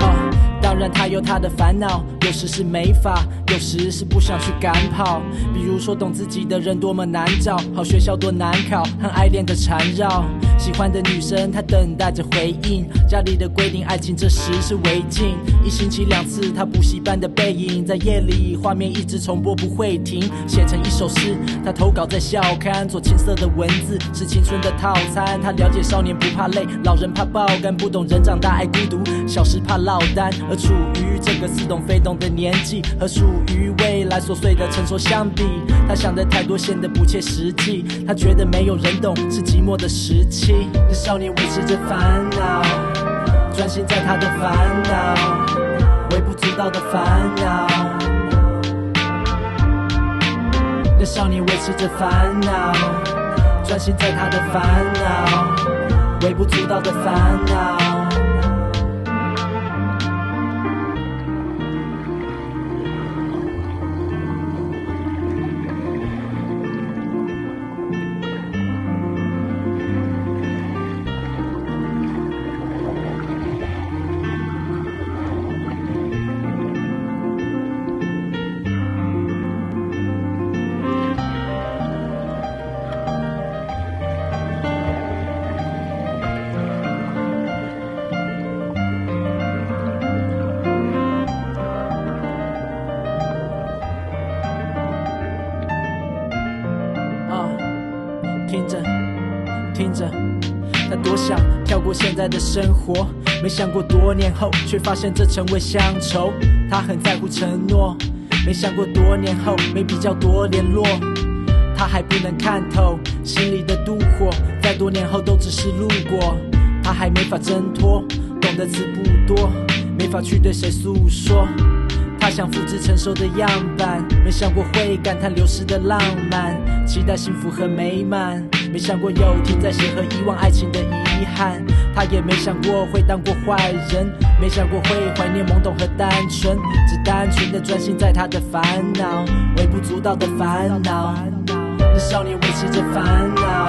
哦，当然他有他的烦恼，有时是没法，有时是不想去赶跑。比如说，懂自己的人多么难找，好学校多难考，和爱恋的缠绕。喜欢的女生，她等待着回应。家里的规定，爱情这时是违禁。一星期两次，她补习班的背影，在夜里画面一直重播不会停，写成一首诗。她投稿在校刊，做青涩的文字是青春的套餐。她了解少年不怕累，老人怕爆肝，不懂人长大爱孤独。小时怕落单，而处于这个似懂非懂的年纪，和属于未来琐碎的成熟相比，他想的太多显得不切实际。他觉得没有人懂是寂寞的时期。的少年维持着烦恼，专心在他的烦恼，微不足道的烦恼。那少年维持着烦恼，专心在他的烦恼，微不足道的烦恼。在的生活，没想过多年后，却发现这成为乡愁。他很在乎承诺，没想过多年后没比较多联络。他还不能看透心里的妒火，在多年后都只是路过。他还没法挣脱，懂的词不多，没法去对谁诉说。他想复制成熟的样板，没想过会感叹流逝的浪漫，期待幸福和美满，没想过有天在写和遗忘爱情的遗憾。他也没想过会当过坏人，没想过会怀念懵懂和单纯，只单纯的专心在他的烦恼，微不足道的烦恼。那少年维持着烦恼，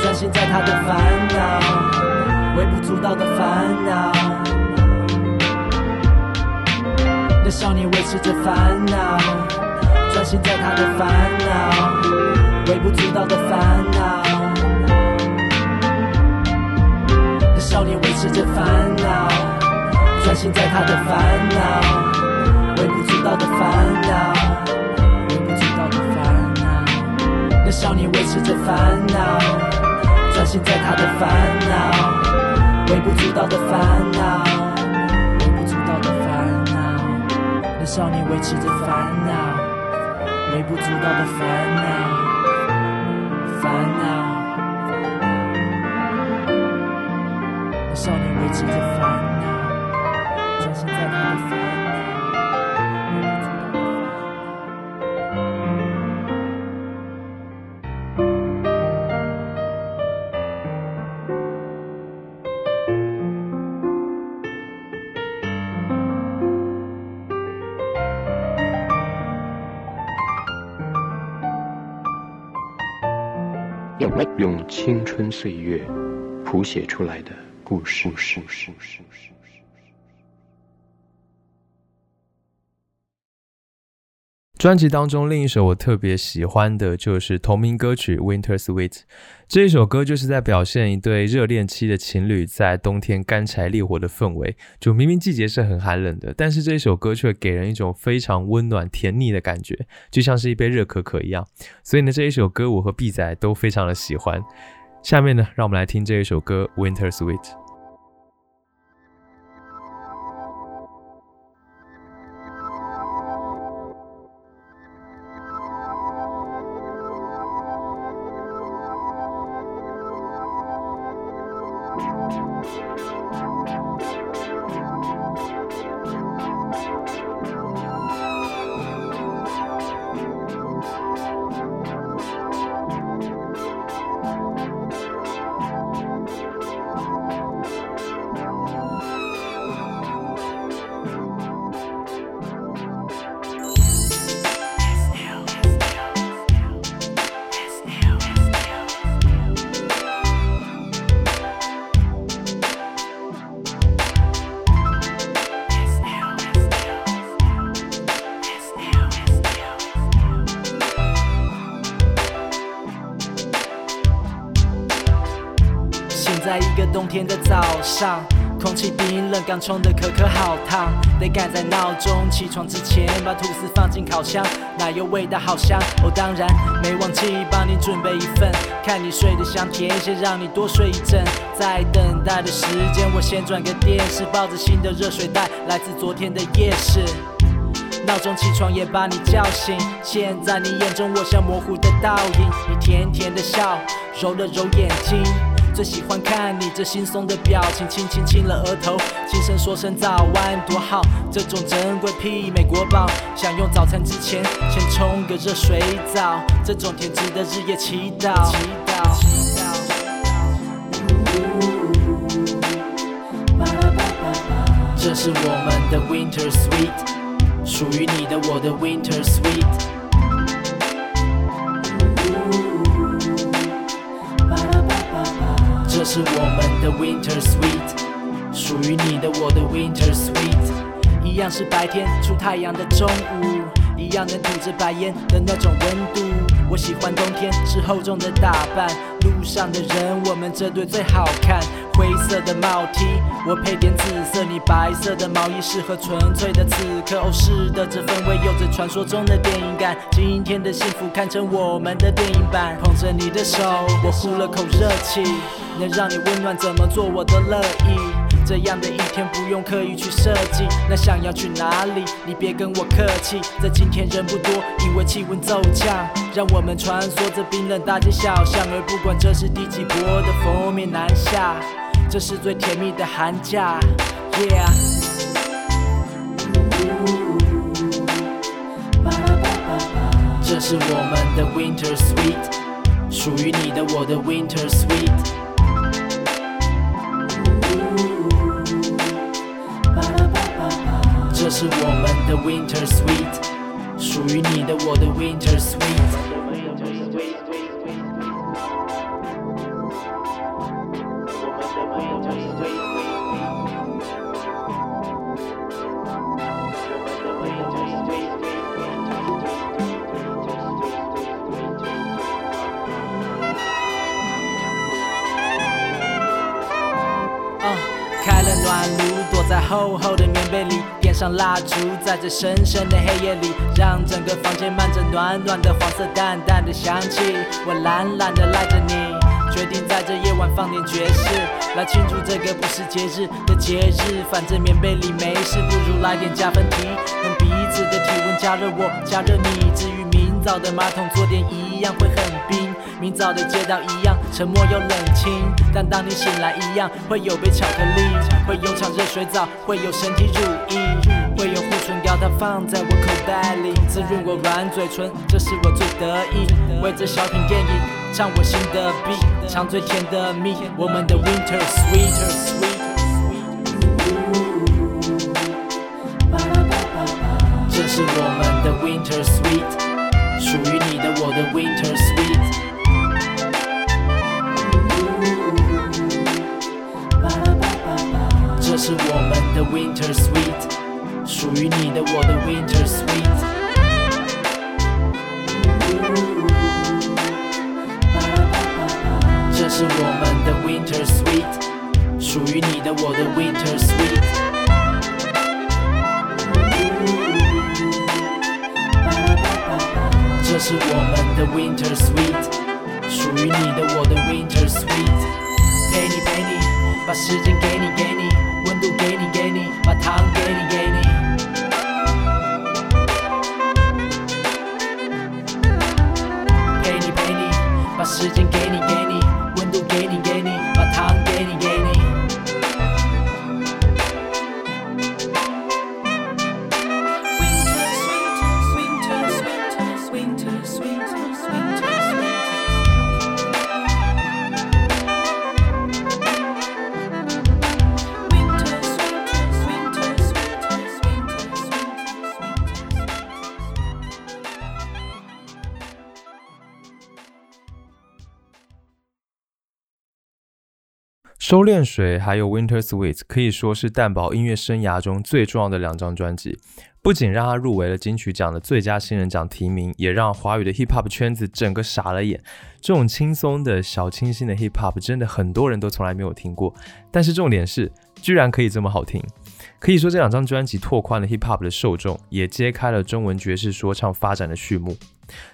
专心在他的烦恼，微不足道的烦恼。那少年维持着烦恼，专心在他的烦恼，微不足道的烦恼。少年维持着烦恼，专心在他的烦恼，微不足道的烦恼，微不足道的烦恼。那少年维持着烦恼，专心在他的烦恼，微不足道的烦恼。微不足道的烦恼。那少年维持着烦恼，微不足道的烦恼，烦恼。维持着烦恼，专心在他的烦恼，微不足道的烦恼。用青春岁月谱写出来的故事。故事故事。故事专辑当中另一首我特别喜欢的就是同名歌曲《Winter Sweet》。这一首歌就是在表现一对热恋期的情侣在冬天干柴烈火的氛围。就明明季节是很寒冷的，但是这一首歌却给人一种非常温暖甜腻的感觉，就像是一杯热可可一样。所以呢，这一首歌我和 B 仔都非常的喜欢。下面呢，让我们来听这一首歌《Winter Sweet》。上，空气冰冷，刚冲的可可好烫，得赶在闹钟起床之前把吐司放进烤箱，奶油味道好香。哦，当然没忘记帮你准备一份，看你睡得香甜，先让你多睡一阵。在等待的时间，我先转个电视，抱着新的热水袋，来自昨天的夜市。闹钟起床也把你叫醒，现在你眼中我像模糊的倒影，你甜甜的笑，揉了揉眼睛。最喜欢看你这惺忪的表情，轻轻亲了额头，轻声说声早安，多好。这种珍贵媲美国宝，想用早餐之前先冲个热水澡，这种甜值得日夜祈祷。祈祷祈祷这是我们的 Winter Sweet，属于你的我的 Winter Sweet。是我们的 Winter Sweet，属于你的我的 Winter Sweet，一样是白天出太阳的中午，一样能吐着白烟的那种温度。我喜欢冬天是厚重的打扮，路上的人我们这对最好看。灰色的帽 T，我配点紫色，你白色的毛衣适合纯粹的此刻。哦，是的，这氛围有着传说中的电影感。今天的幸福堪称我们的电影版。捧着你的手，我呼了口热气，能让你温暖，怎么做我都乐意。这样的一天不用刻意去设计，那想要去哪里？你别跟我客气，在今天人不多，因为气温骤降，让我们穿梭在冰冷大街小巷，而不管这是第几波的封面南下，这是最甜蜜的寒假，Yeah。这是我们的 Winter Sweet，属于你的我的 Winter Sweet。是我们的 Winter Sweet，属于你的我的 Winter Sweet。啊，开了暖炉，躲在厚厚的，上蜡烛，在这深深的黑夜里，让整个房间漫着暖暖的黄色淡淡的香气。我懒懒的赖着你，决定在这夜晚放点爵士，来庆祝这个不是节日的节日。反正棉被里没事，不如来点加分题，用彼此的体温加热我，加热你。至于明早的马桶坐垫一样会很冰，明早的街道一样沉默又冷清。但当你醒来一样，会有杯巧克力，会有场热水澡，会有身体乳液，会有护唇膏，它放在我口袋里，滋润我软嘴唇，这是我最得意。为这小品电影唱我新的 beat，唱最甜的蜜，我们的 Winter Sweet。这是我们的 Winter Sweet，收敛水还有 Winter Sweet 可以说是蛋堡音乐生涯中最重要的两张专辑，不仅让他入围了金曲奖的最佳新人奖提名，也让华语的 Hip Hop 圈子整个傻了眼。这种轻松的小清新的 Hip Hop 真的很多人都从来没有听过，但是重点是居然可以这么好听。可以说这两张专辑拓宽了 Hip Hop 的受众，也揭开了中文爵士说唱发展的序幕。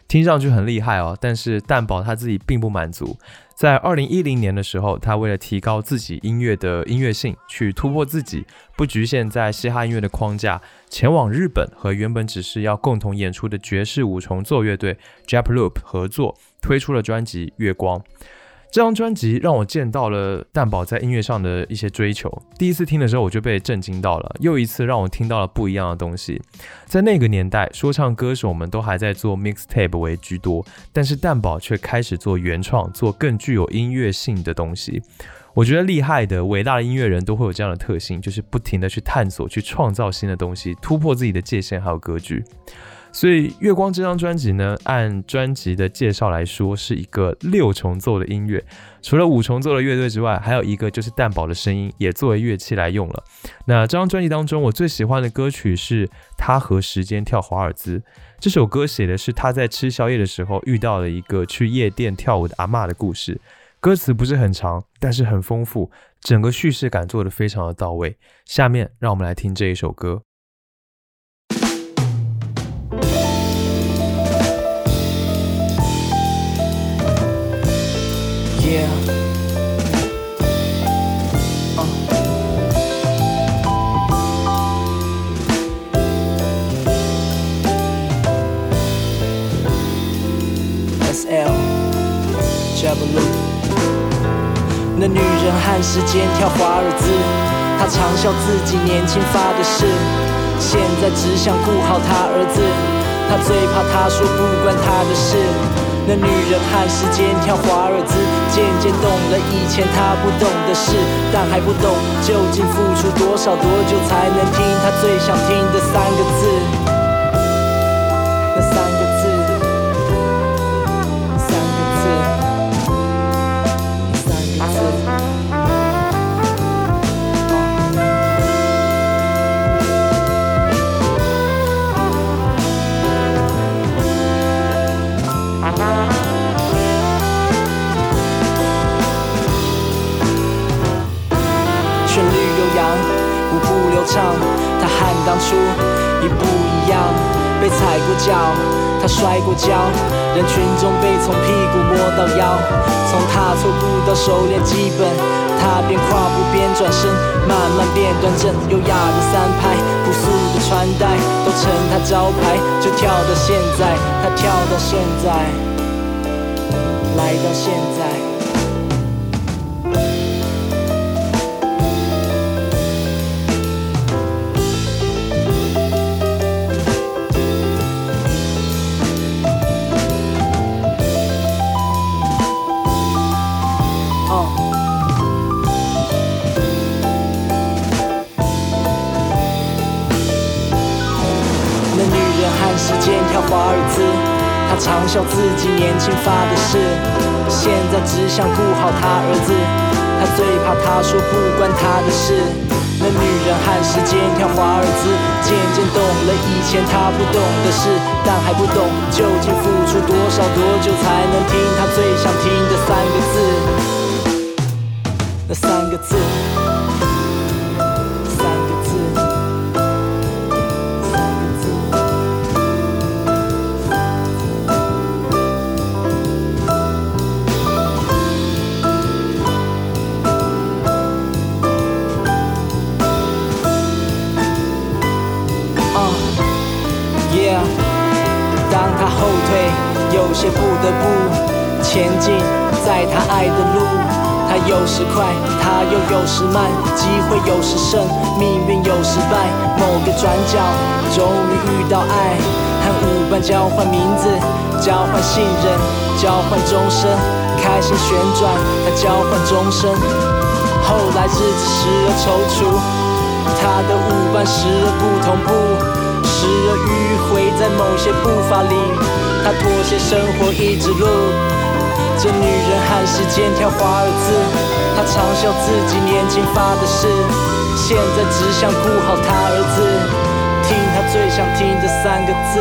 听上去很厉害哦，但是蛋堡他自己并不满足。在二零一零年的时候，他为了提高自己音乐的音乐性，去突破自己，不局限在嘻哈音乐的框架，前往日本和原本只是要共同演出的爵士五重奏乐队 Japloop 合作，推出了专辑《月光》。这张专辑让我见到了蛋宝在音乐上的一些追求。第一次听的时候，我就被震惊到了，又一次让我听到了不一样的东西。在那个年代，说唱歌手们都还在做 mixtape 为居多，但是蛋宝却开始做原创，做更具有音乐性的东西。我觉得厉害的、伟大的音乐人都会有这样的特性，就是不停的去探索、去创造新的东西，突破自己的界限还有格局。所以《月光》这张专辑呢，按专辑的介绍来说，是一个六重奏的音乐。除了五重奏的乐队之外，还有一个就是蛋堡的声音也作为乐器来用了。那这张专辑当中，我最喜欢的歌曲是他和时间跳华尔兹。这首歌写的是他在吃宵夜的时候遇到了一个去夜店跳舞的阿嬷的故事。歌词不是很长，但是很丰富，整个叙事感做得非常的到位。下面让我们来听这一首歌。Yeah. S L Jabaloo 那女人和时间跳华尔兹，她常笑自己年轻发的誓，现在只想顾好她儿子。她最怕他说不关她的事。那女人和时间跳华尔兹，渐渐懂了以前她不懂的事，但还不懂究竟付出多少多久才能听她最想听的三个字。那三个字，三唱，他和当初一不一样，被踩过脚，他摔过跤，人群中被从屁股摸到腰，从踏错步到熟练基本，他边跨步边转身，慢慢变端正，优雅的三拍，朴素的穿戴都成他招牌，就跳到现在，他跳到现在，来到现在。华尔兹，他常笑自己年轻发的誓，现在只想顾好他儿子。他最怕他说不关他的事。那女人和时间跳华尔兹，渐渐懂了以前她不懂的事，但还不懂究竟付出多少多久才能听她最想听的三个字。那三个字，些不得不前进，在他爱的路。他有时快，他又有时慢，机会有时胜，命运有时败。某个转角，终于遇到爱，和舞伴交换名字，交换信任，交换终身，开心旋转，他交换终身。后来日子时而踌躇，他的舞伴时而不同步，时而迂回在某些步伐里，他妥协生活一直路。这女人喊时间跳华尔兹，她嘲笑自己年轻发的誓，现在只想顾好她儿子，听她最想听的三个字，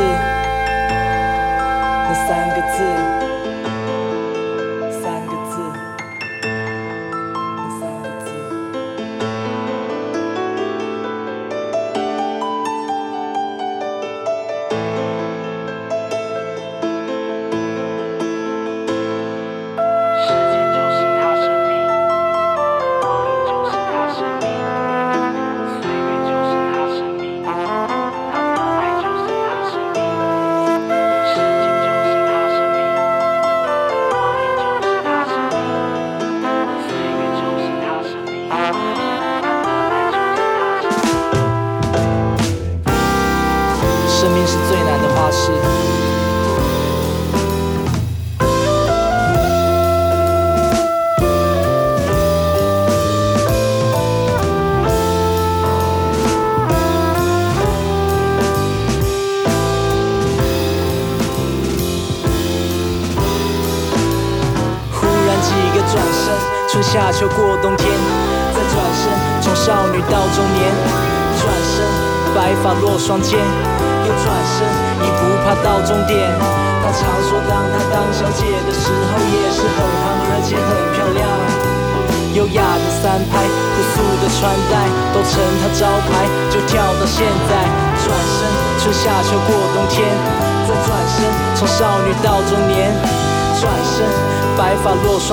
那三个字，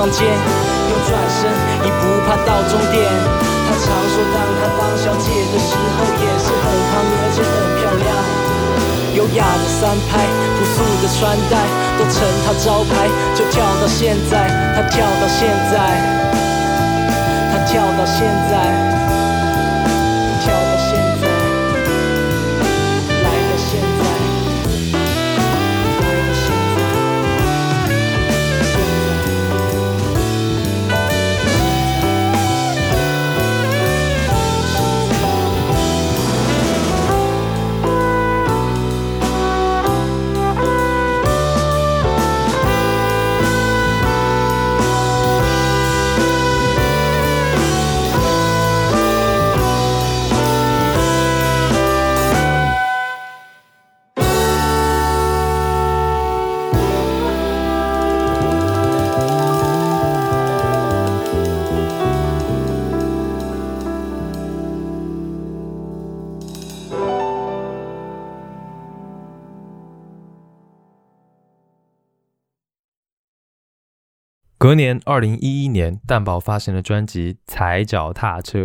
发落双肩，又转身，已不怕到终点。她常说，当她当小姐的时候，也是很胖，而且很漂亮。优雅的三拍，朴素的穿戴，都成她招牌，就跳到现在，她跳到现在。他跳到现在，隔年，二零一一年，蛋宝发行了专辑《踩脚踏车》。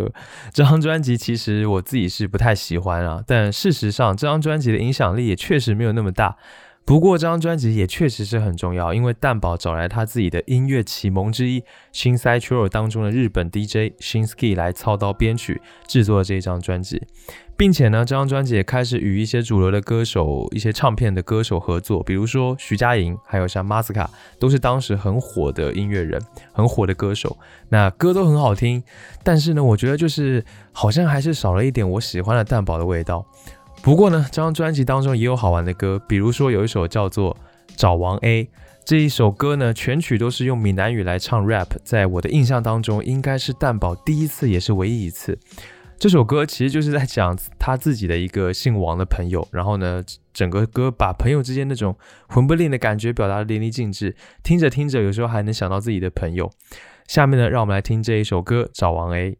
这张专辑其实我自己是不太喜欢啊，但事实上这张专辑的影响力也确实没有那么大。不过这张专辑也确实是很重要，因为蛋宝找来他自己的音乐启蒙之一《新 s i c h u r 当中的日本 DJ Shinsky 来操刀编曲制作了这张专辑，并且呢，这张专辑也开始与一些主流的歌手、一些唱片的歌手合作，比如说徐佳莹，还有像 Masca，都是当时很火的音乐人，很火的歌手。那歌都很好听，但是呢，我觉得就是好像还是少了一点我喜欢的蛋宝的味道。不过呢，这张专辑当中也有好玩的歌，比如说有一首叫做《找王 A》这一首歌呢，全曲都是用闽南语来唱 rap，在我的印象当中，应该是蛋宝第一次，也是唯一一次。这首歌其实就是在讲他自己的一个姓王的朋友，然后呢，整个歌把朋友之间那种魂不吝的感觉表达的淋漓尽致，听着听着，有时候还能想到自己的朋友。下面呢，让我们来听这一首歌《找王 A》。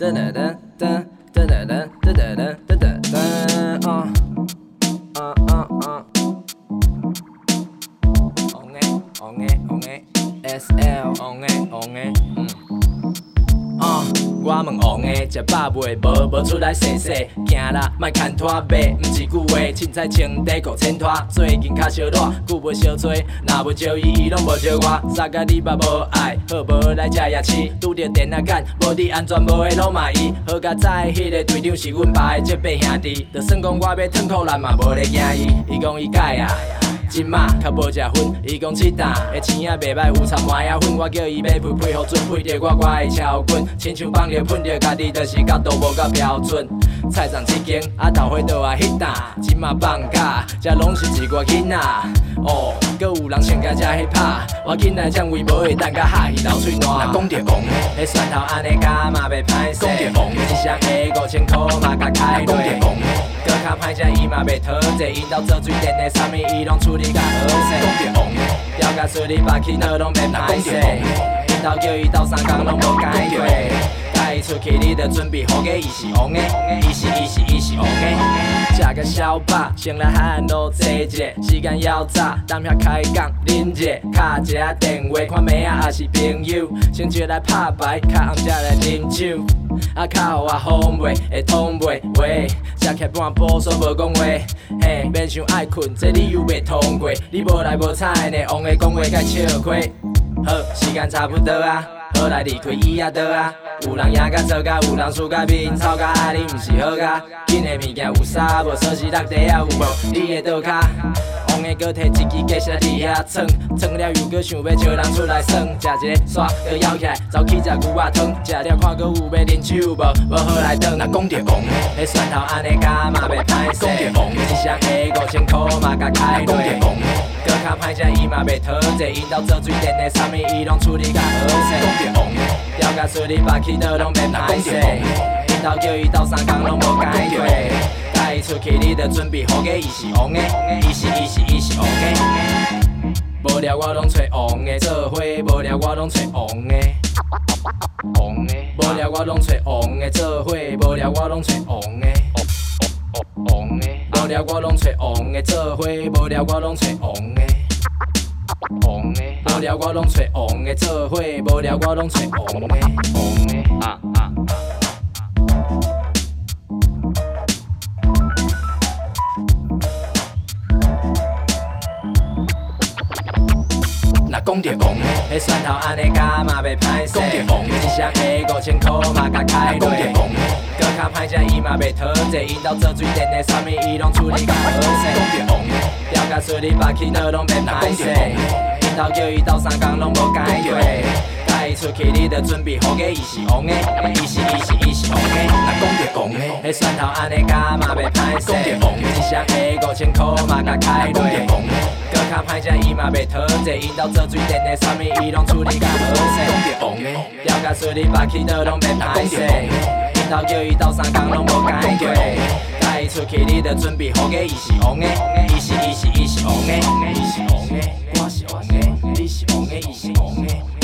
噔噔噔噔噔噔噔噔噔噔噔噔噔啊啊啊啊！On A On A On A S L On A On A 嗯。啊！我问王的，食饱未？无无出来洗洗，行啦，莫牵拖马，毋是句话，凊彩穿短裤穿拖。最近较烧热，久无相找，若要招伊，伊拢无招我。三甲你嘛无爱，好无来食夜市，拄着电啊干，无你安全无的拢嘛伊。好甲在迄个队长是阮爸的这辈兄弟，就算讲我要脱裤咱嘛无咧惊伊。伊讲伊改啊。即马较无食薰，伊讲七担的钱仔袂歹，有掺麻仔粉，我叫伊买配配互准，配着我我的超滚，亲像放着喷着家己，就是角度无够标准。菜场即间，啊头花倒啊迄搭，即马放假，遮拢是一个囡仔。哦，搁有人穿甲遮迄拍，我囡仔将位无会等甲下去流喙烂。讲着戆，迄蒜头安尼加嘛袂歹势。讲着戆，一箱下五千箍嘛甲开落。讲着戆，搁较歹食伊嘛袂讨济，因兜做水电的，啥物伊拢处理你甲好势。讲着戆，调甲水里拔去脑拢袂歹势。因兜叫伊斗三工拢无解过。带伊出去，你着准备好个，伊是王的，伊是伊是伊是王的。食个小饱，先来喊路坐一下，时间要早，当遐开讲啉者，敲一下电话，看妹仔也是朋友，先招来拍牌，较暗才来啉酒。啊，较互我好袂会通袂话，食起半晡煞无讲话，嘿，免想爱困，这理由袂通过，你无来无采呢，王的讲话甲笑亏。好，时间差不多啊，好来离开伊啊倒啊。有人赢甲做甲，有人输甲面臭甲，啊你毋是好甲。紧的物件有啥无？锁匙落地啊有无？你的倒骹。王的搁摕一支计时伫遐装，装了又搁想要招人出来耍，食一个煞搁摇起来，走去食牛肉汤，食了看搁有要啉酒无？无好来转。若讲着王，迄蒜头安尼加嘛袂歹势。讲着王，一箱下五千箍嘛甲开落。讲着王，搁较歹食伊嘛袂讨济，因兜做水电的，啥物伊拢处理甲好势。讲着王，调甲水里拔去倒拢袂歹势。因兜叫伊斗三工拢无解决。带伊出去，你着准备好个，伊是王的，伊是伊是伊是王的。无聊我拢找王的做伙，无聊我拢找王的。王的，无聊我拢找王的做伙，无聊我拢找王的。王的，无聊我拢找王的做伙，无聊我拢找王的。红的，无聊我拢找红的做伙，无聊我拢找王的。王的，啊啊。若讲着王，迄蒜头安尼加嘛袂歹势。讲着王，一箱下五千箍嘛甲开落。讲着王，搁较歹食伊嘛袂讨债，因兜做水电的，啥物伊拢处理甲好势。讲着王，调甲水里拔去倒拢袂歹势。因兜叫伊斗三工拢无解决。带伊出去，你着准备好个，伊是王的，伊是伊是伊是王的。若讲着王的，迄蒜头安尼加嘛袂歹势。讲着王，一箱下五千箍嘛甲开落。讲着王，搁较歹食伊嘛袂讨济，因兜做水电的，啥物伊拢处理甲好势。讲着王的，调甲水里拔去倒拢袂歹势。因兜叫伊斗三工拢无解过。带伊出去，你着准备好个，伊是王的，伊是伊是伊是王的，伊是王的，我是王的，你是王的，伊是王的。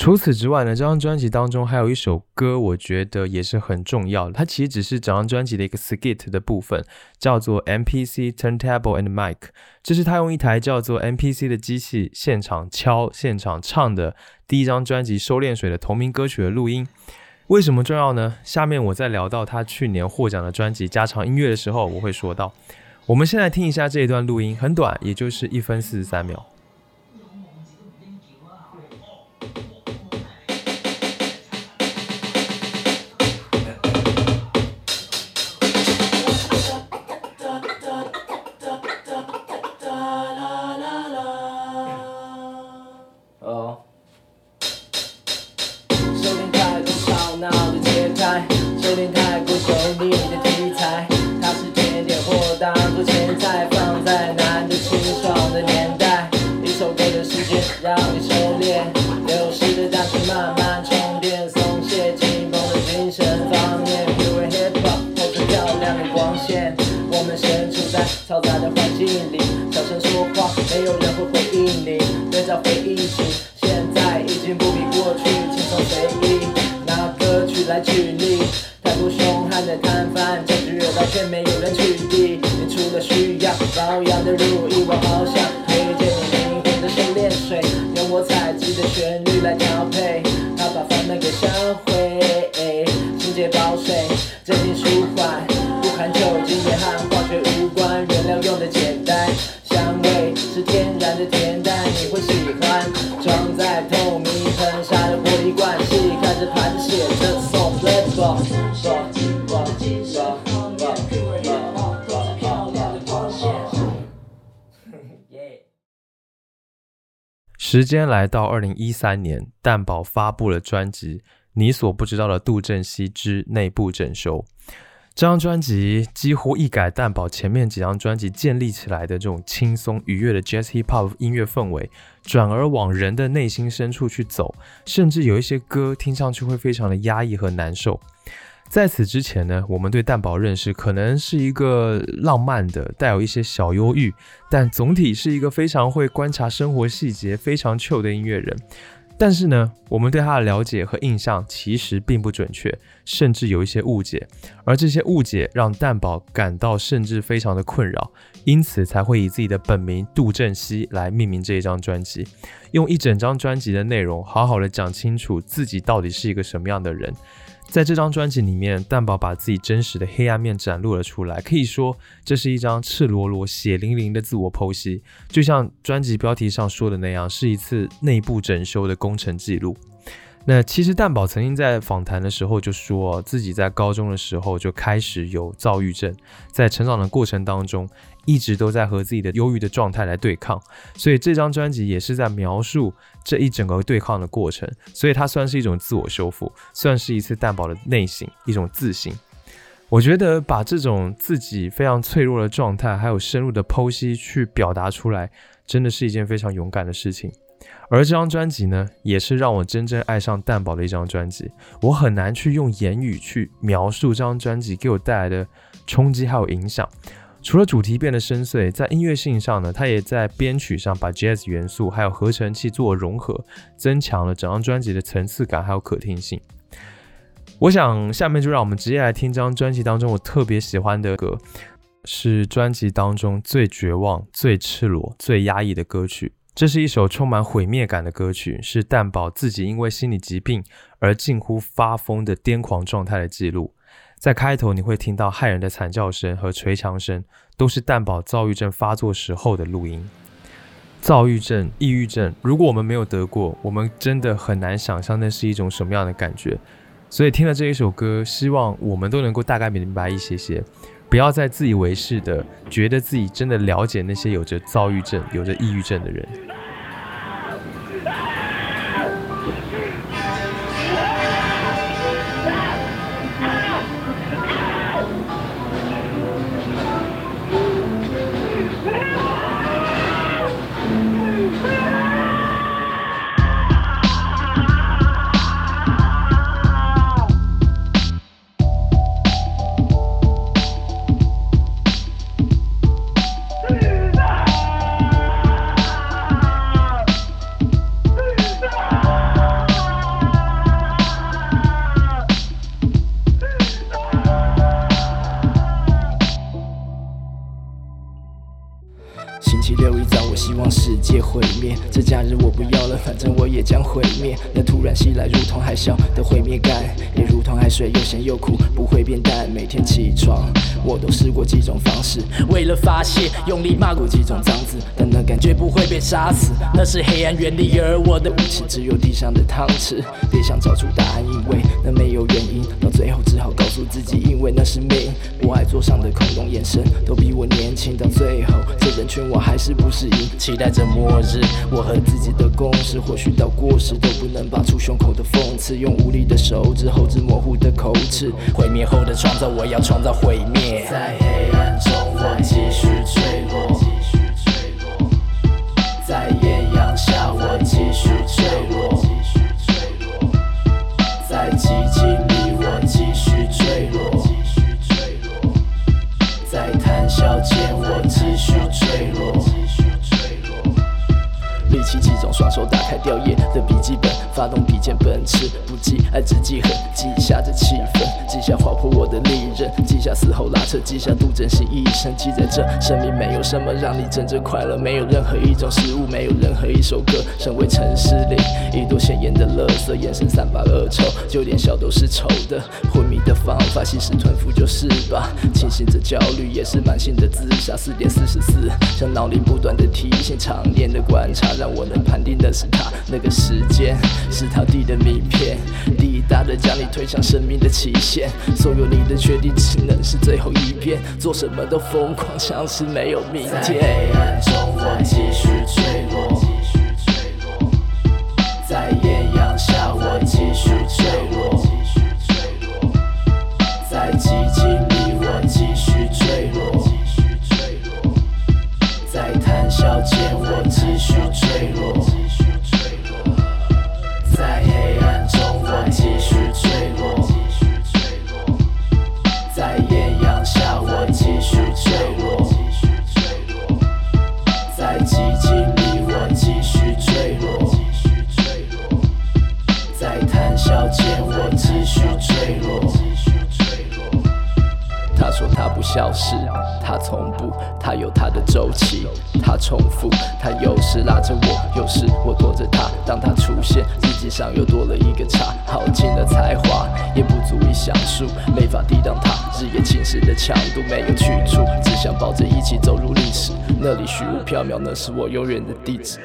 除此之外呢，这张专辑当中还有一首歌，我觉得也是很重要的。它其实只是整张专辑的一个 skit 的部分，叫做 MPC Turntable and Mic。这是他用一台叫做 MPC 的机器现场敲、现场唱的第一张专辑《收敛水》的同名歌曲的录音。为什么重要呢？下面我在聊到他去年获奖的专辑《加长音乐》的时候，我会说到。我们先来听一下这一段录音，很短，也就是一分四十三秒。时间来到二零一三年，蛋宝发布了专辑《你所不知道的杜振熙之内部整修》。这张专辑几乎一改蛋宝前面几张专辑建立起来的这种轻松愉悦的 Jazz Hip Hop 音乐氛围，转而往人的内心深处去走，甚至有一些歌听上去会非常的压抑和难受。在此之前呢，我们对蛋宝认识可能是一个浪漫的，带有一些小忧郁，但总体是一个非常会观察生活细节、非常 chill 的音乐人。但是呢，我们对他的了解和印象其实并不准确，甚至有一些误解。而这些误解让蛋宝感到甚至非常的困扰，因此才会以自己的本名杜振熙来命名这一张专辑，用一整张专辑的内容好好的讲清楚自己到底是一个什么样的人。在这张专辑里面，蛋宝把自己真实的黑暗面展露了出来。可以说，这是一张赤裸裸、血淋淋的自我剖析，就像专辑标题上说的那样，是一次内部整修的工程记录。那其实蛋宝曾经在访谈的时候就说，自己在高中的时候就开始有躁郁症，在成长的过程当中，一直都在和自己的忧郁的状态来对抗。所以这张专辑也是在描述这一整个对抗的过程，所以它算是一种自我修复，算是一次蛋宝的内省，一种自省。我觉得把这种自己非常脆弱的状态，还有深入的剖析去表达出来，真的是一件非常勇敢的事情。而这张专辑呢，也是让我真正爱上蛋宝的一张专辑。我很难去用言语去描述这张专辑给我带来的冲击还有影响。除了主题变得深邃，在音乐性上呢，它也在编曲上把 jazz 元素还有合成器做融合，增强了整张专辑的层次感还有可听性。我想下面就让我们直接来听这张专辑当中我特别喜欢的歌，是专辑当中最绝望、最赤裸、最压抑的歌曲。这是一首充满毁灭感的歌曲，是蛋宝自己因为心理疾病而近乎发疯的癫狂状态的记录。在开头你会听到骇人的惨叫声和捶墙声，都是蛋宝躁郁症发作时候的录音。躁郁症、抑郁症，如果我们没有得过，我们真的很难想象那是一种什么样的感觉。所以听了这一首歌，希望我们都能够大概明白一些些。不要再自以为是的觉得自己真的了解那些有着躁郁症、有着抑郁症的人。要了，反正我也将毁灭。那突然袭来，如同海啸的毁灭感，也如同海水，又咸又苦，不会变淡。每天起床，我都试过几种方式，为了发泄，用力骂过几种脏字，但那感觉不会被杀死。那是黑暗原理，而我的武器只有地上的汤匙。别想找出答案，因为那没有原因。到最后只好告诉自己，因为那是命。我爱桌上的空洞眼神，都比我年轻。到最后，这人群我还是不适应，期待着末日。我和自己的共识，或许到过时都不能拔出胸口的讽刺，用无力的手指猴子模糊的口齿。毁灭后的创造，我要创造毁灭。在黑暗中，我继续坠落。在艳阳下，我继续坠落。发动笔尖奔驰，不记爱只记恨，记下这气氛，记下划破我的利刃，记下死后拉扯，记下杜真心一生，记在这生命没有什么让你真正快乐，没有任何一种食物，没有任何一首歌，身为城市里一朵鲜艳的垃圾，眼神散发恶臭，就连笑都是丑的，昏迷的方法吸食吞服就是吧，清醒着焦虑也是满心的自杀，四点四十四，像脑里不断的提醒，常年的观察让我能判定的是他那个时间是他递的名片，滴答的将你推向生命的极限。所有你的决定只能是最后一遍，做什么都疯狂，像是没有明天在。黑暗中，我继续坠落；继续坠落在艳阳下，我继续坠落；继续坠落在寂静里，我继续坠落；在谈笑间，我继续坠落；他说他不消失，他从不，他有他的周期，他重复，他有时拉着我，有时我躲着他。当他出现，日记上又多了一个叉。耗尽了才华，也不足以详述，没法抵挡他日夜侵蚀的强度，没有去处，只想抱着一起走入历史。那里虚无缥缈，那是我永远的地址。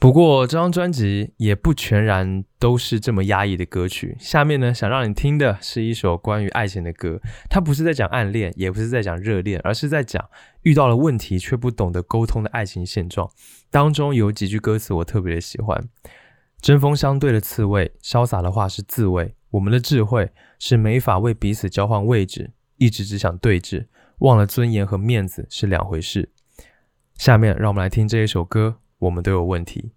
不过这张专辑也不全然都是这么压抑的歌曲。下面呢，想让你听的是一首关于爱情的歌，它不是在讲暗恋，也不是在讲热恋，而是在讲遇到了问题却不懂得沟通的爱情现状。当中有几句歌词我特别的喜欢：针锋相对的刺猬，潇洒的话是自卫。我们的智慧是没法为彼此交换位置，一直只想对峙，忘了尊严和面子是两回事。下面让我们来听这一首歌。我们都有问题。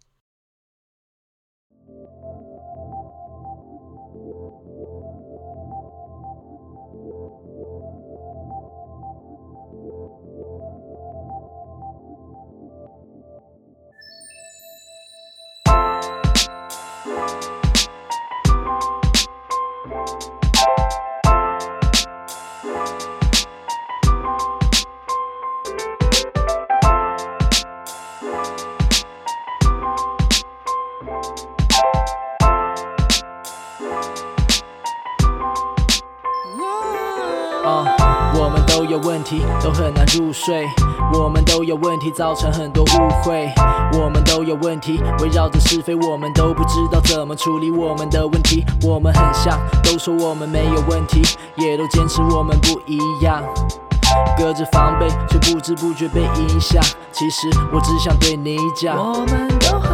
造成很多误会。我们都有问题，围绕着是非，我们都不知道怎么处理我们的问题。我们很像，都说我们没有问题，也都坚持我们不一样。隔着防备，却不知不觉被影响。其实我只想对你讲，我们都很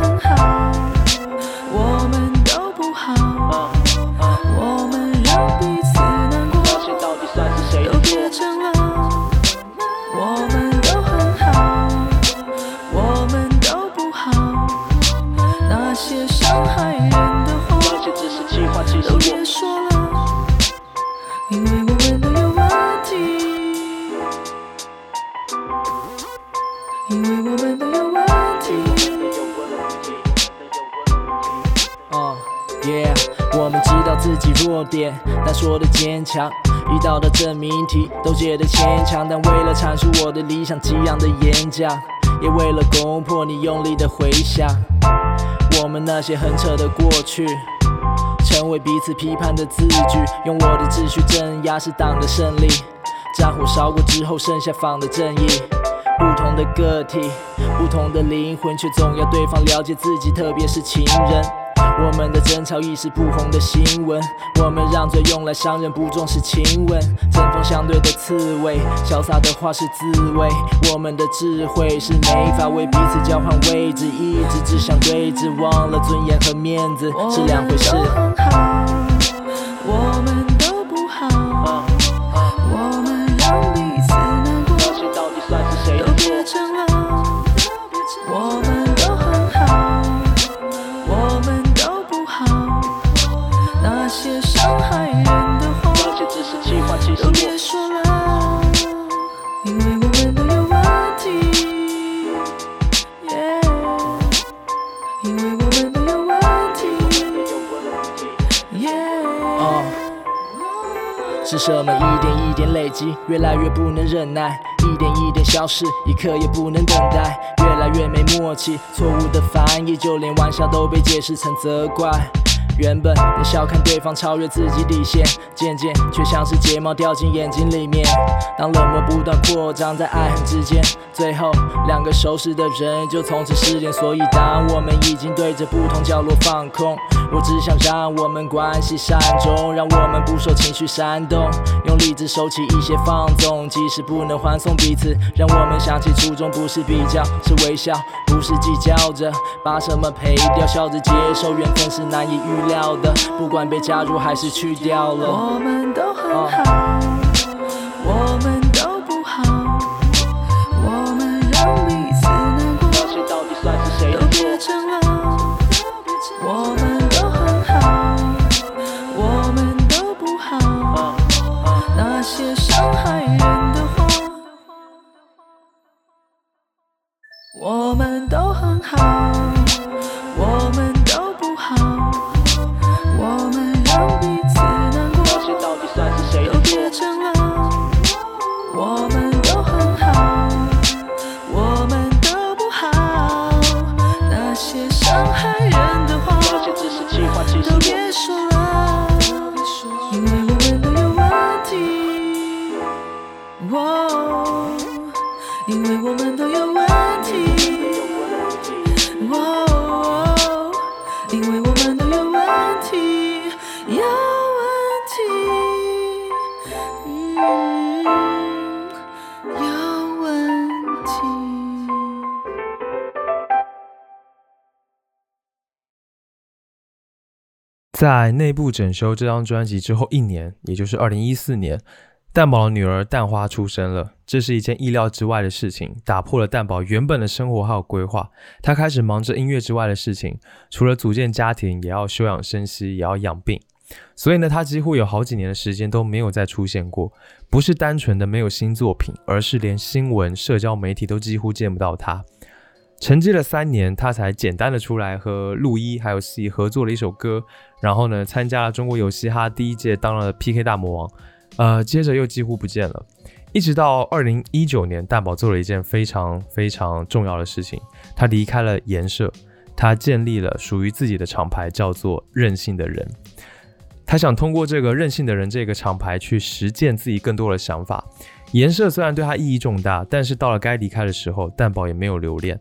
点，但说的坚强。遇到的证明题都觉得牵强，但为了阐述我的理想，激昂的演讲，也为了攻破你用力的回响。我们那些很扯的过去，成为彼此批判的字句，用我的秩序镇压是党的胜利。战火烧过之后，剩下仿的正义。不同的个体，不同的灵魂，却总要对方了解自己，特别是情人。我们的争吵已是不红的新闻，我们让嘴用来伤人，不重视亲吻。针锋相对的刺猬，潇洒的话是滋味。我们的智慧是没法为彼此交换位置，一直只想对峙，忘了尊严和面子是两回事。是什么？一点一点累积，越来越不能忍耐，一点一点消失，一刻也不能等待，越来越没默契，错误的翻译，就连玩笑都被解释成责怪。原本能笑看对方超越自己底线，渐渐却像是睫毛掉进眼睛里面。当冷漠不断扩张在爱恨之间，最后两个熟识的人就从此失联。所以当我们已经对着不同角落放空，我只想让我们关系善终，让我们不受情绪煽动，用理智收起一些放纵，即使不能欢送彼此，让我们想起初衷不是比较，是微笑，不是计较着把什么赔掉，笑着接受缘分是难以预料的，不管被加入还是去掉了。我们都很好，我们都不好，我们让彼此难过，那些到底算是谁的都别？争了。我们都很好，我们都不好，那些伤害人的话，我们都很好，在内部整修这张专辑之后一年，也就是二零一四年，蛋宝的女儿蛋花出生了。这是一件意料之外的事情，打破了蛋宝原本的生活还有规划。他开始忙着音乐之外的事情，除了组建家庭，也要休养生息，也要养病。所以呢，他几乎有好几年的时间都没有再出现过。不是单纯的没有新作品，而是连新闻、社交媒体都几乎见不到他。沉寂了三年，他才简单的出来和陆一还有 C 合作了一首歌，然后呢，参加了中国有嘻哈第一届，当了 PK 大魔王，呃，接着又几乎不见了。一直到二零一九年，蛋宝做了一件非常非常重要的事情，他离开了颜社，他建立了属于自己的厂牌，叫做任性的人。他想通过这个任性的人这个厂牌去实践自己更多的想法。颜社虽然对他意义重大，但是到了该离开的时候，蛋宝也没有留恋。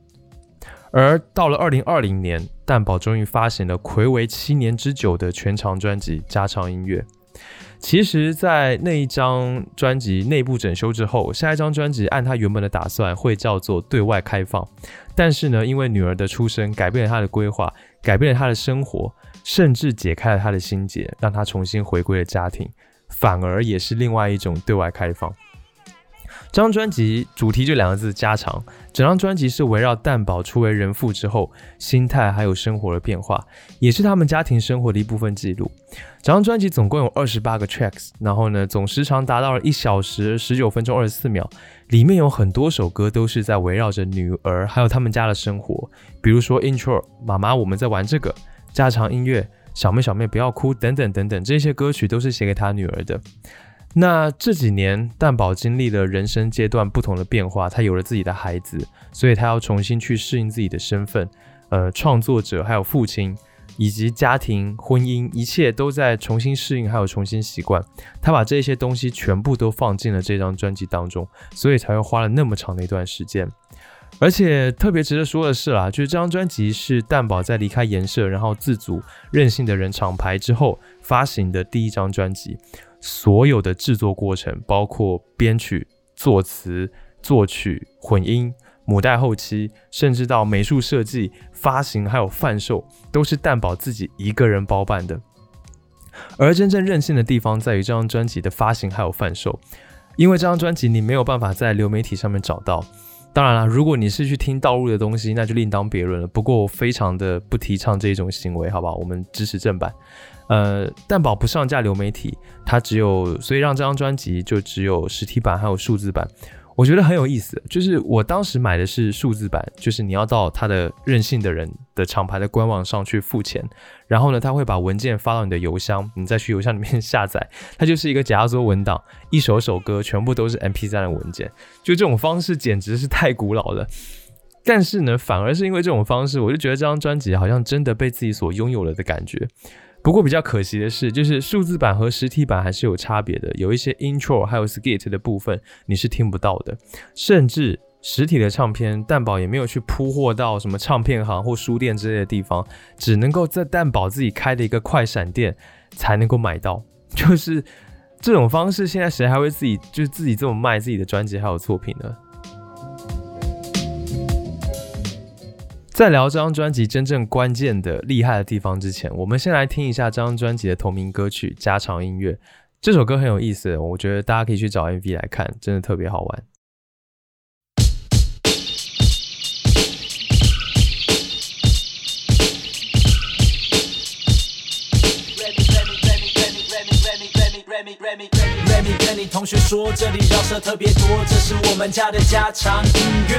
而到了二零二零年，蛋宝终于发行了暌违七年之久的全长专辑《加长音乐》。其实，在那一张专辑内部整修之后，下一张专辑按他原本的打算会叫做对外开放，但是呢，因为女儿的出生改变了他的规划，改变了他的生活，甚至解开了他的心结，让他重新回归了家庭，反而也是另外一种对外开放。这张专辑主题就两个字：加长。整张专辑是围绕蛋宝初为人父之后心态还有生活的变化，也是他们家庭生活的一部分记录。整张专辑总共有二十八个 tracks，然后呢，总时长达到了一小时十九分钟二十四秒。里面有很多首歌都是在围绕着女儿还有他们家的生活，比如说 intro，妈妈我们在玩这个，家常音乐，小妹小妹不要哭等等等等，这些歌曲都是写给他女儿的。那这几年，蛋宝经历了人生阶段不同的变化，他有了自己的孩子，所以他要重新去适应自己的身份，呃，创作者，还有父亲，以及家庭、婚姻，一切都在重新适应，还有重新习惯。他把这些东西全部都放进了这张专辑当中，所以才会花了那么长的一段时间。而且特别值得说的是啦，就是这张专辑是蛋宝在离开颜社，然后自组任性的人厂牌之后发行的第一张专辑。所有的制作过程，包括编曲、作词、作曲、混音、母带后期，甚至到美术设计、发行还有贩售，都是蛋宝自己一个人包办的。而真正任性的地方在于这张专辑的发行还有贩售，因为这张专辑你没有办法在流媒体上面找到。当然了，如果你是去听道路的东西，那就另当别论了。不过我非常的不提倡这种行为，好吧？我们支持正版。呃，蛋宝不上架流媒体，它只有，所以让这张专辑就只有实体版还有数字版。我觉得很有意思。就是我当时买的是数字版，就是你要到他的任性的人的厂牌的官网上去付钱，然后呢，他会把文件发到你的邮箱，你再去邮箱里面 下载，它就是一个夹缩文档，一首首歌全部都是 MP3 的文件。就这种方式简直是太古老了。但是呢，反而是因为这种方式，我就觉得这张专辑好像真的被自己所拥有了的感觉。不过比较可惜的是，就是数字版和实体版还是有差别的，有一些 intro 还有 skit 的部分你是听不到的，甚至实体的唱片蛋宝也没有去铺货到什么唱片行或书店之类的地方，只能够在蛋宝自己开的一个快闪店才能够买到。就是这种方式，现在谁还会自己就是自己这么卖自己的专辑还有作品呢？在聊这张专辑真正关键的厉害的地方之前，我们先来听一下这张专辑的同名歌曲加长音乐。这首歌很有意思，我觉得大家可以去找 MV 来看，真的特别好玩。你跟你同学说，这里饶舌特别多，这是我们家的家常音乐，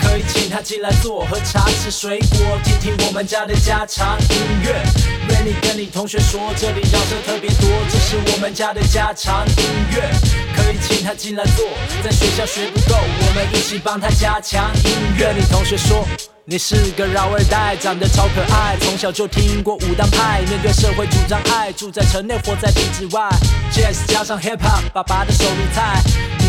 可以请他进来坐，喝茶吃水果，听听我们家的家常音乐。Remy 跟你同学说，这里饶舌特别多，这是我们家的家常音乐，可以请他进来坐，在学校学不够，我们一起帮他加强音乐。你同学说。你是个饶二代，长得超可爱，从小就听过武当派，面对社会主张爱，住在城内，活在体制外。Jazz 加上 Hip Hop，爸爸的手里菜。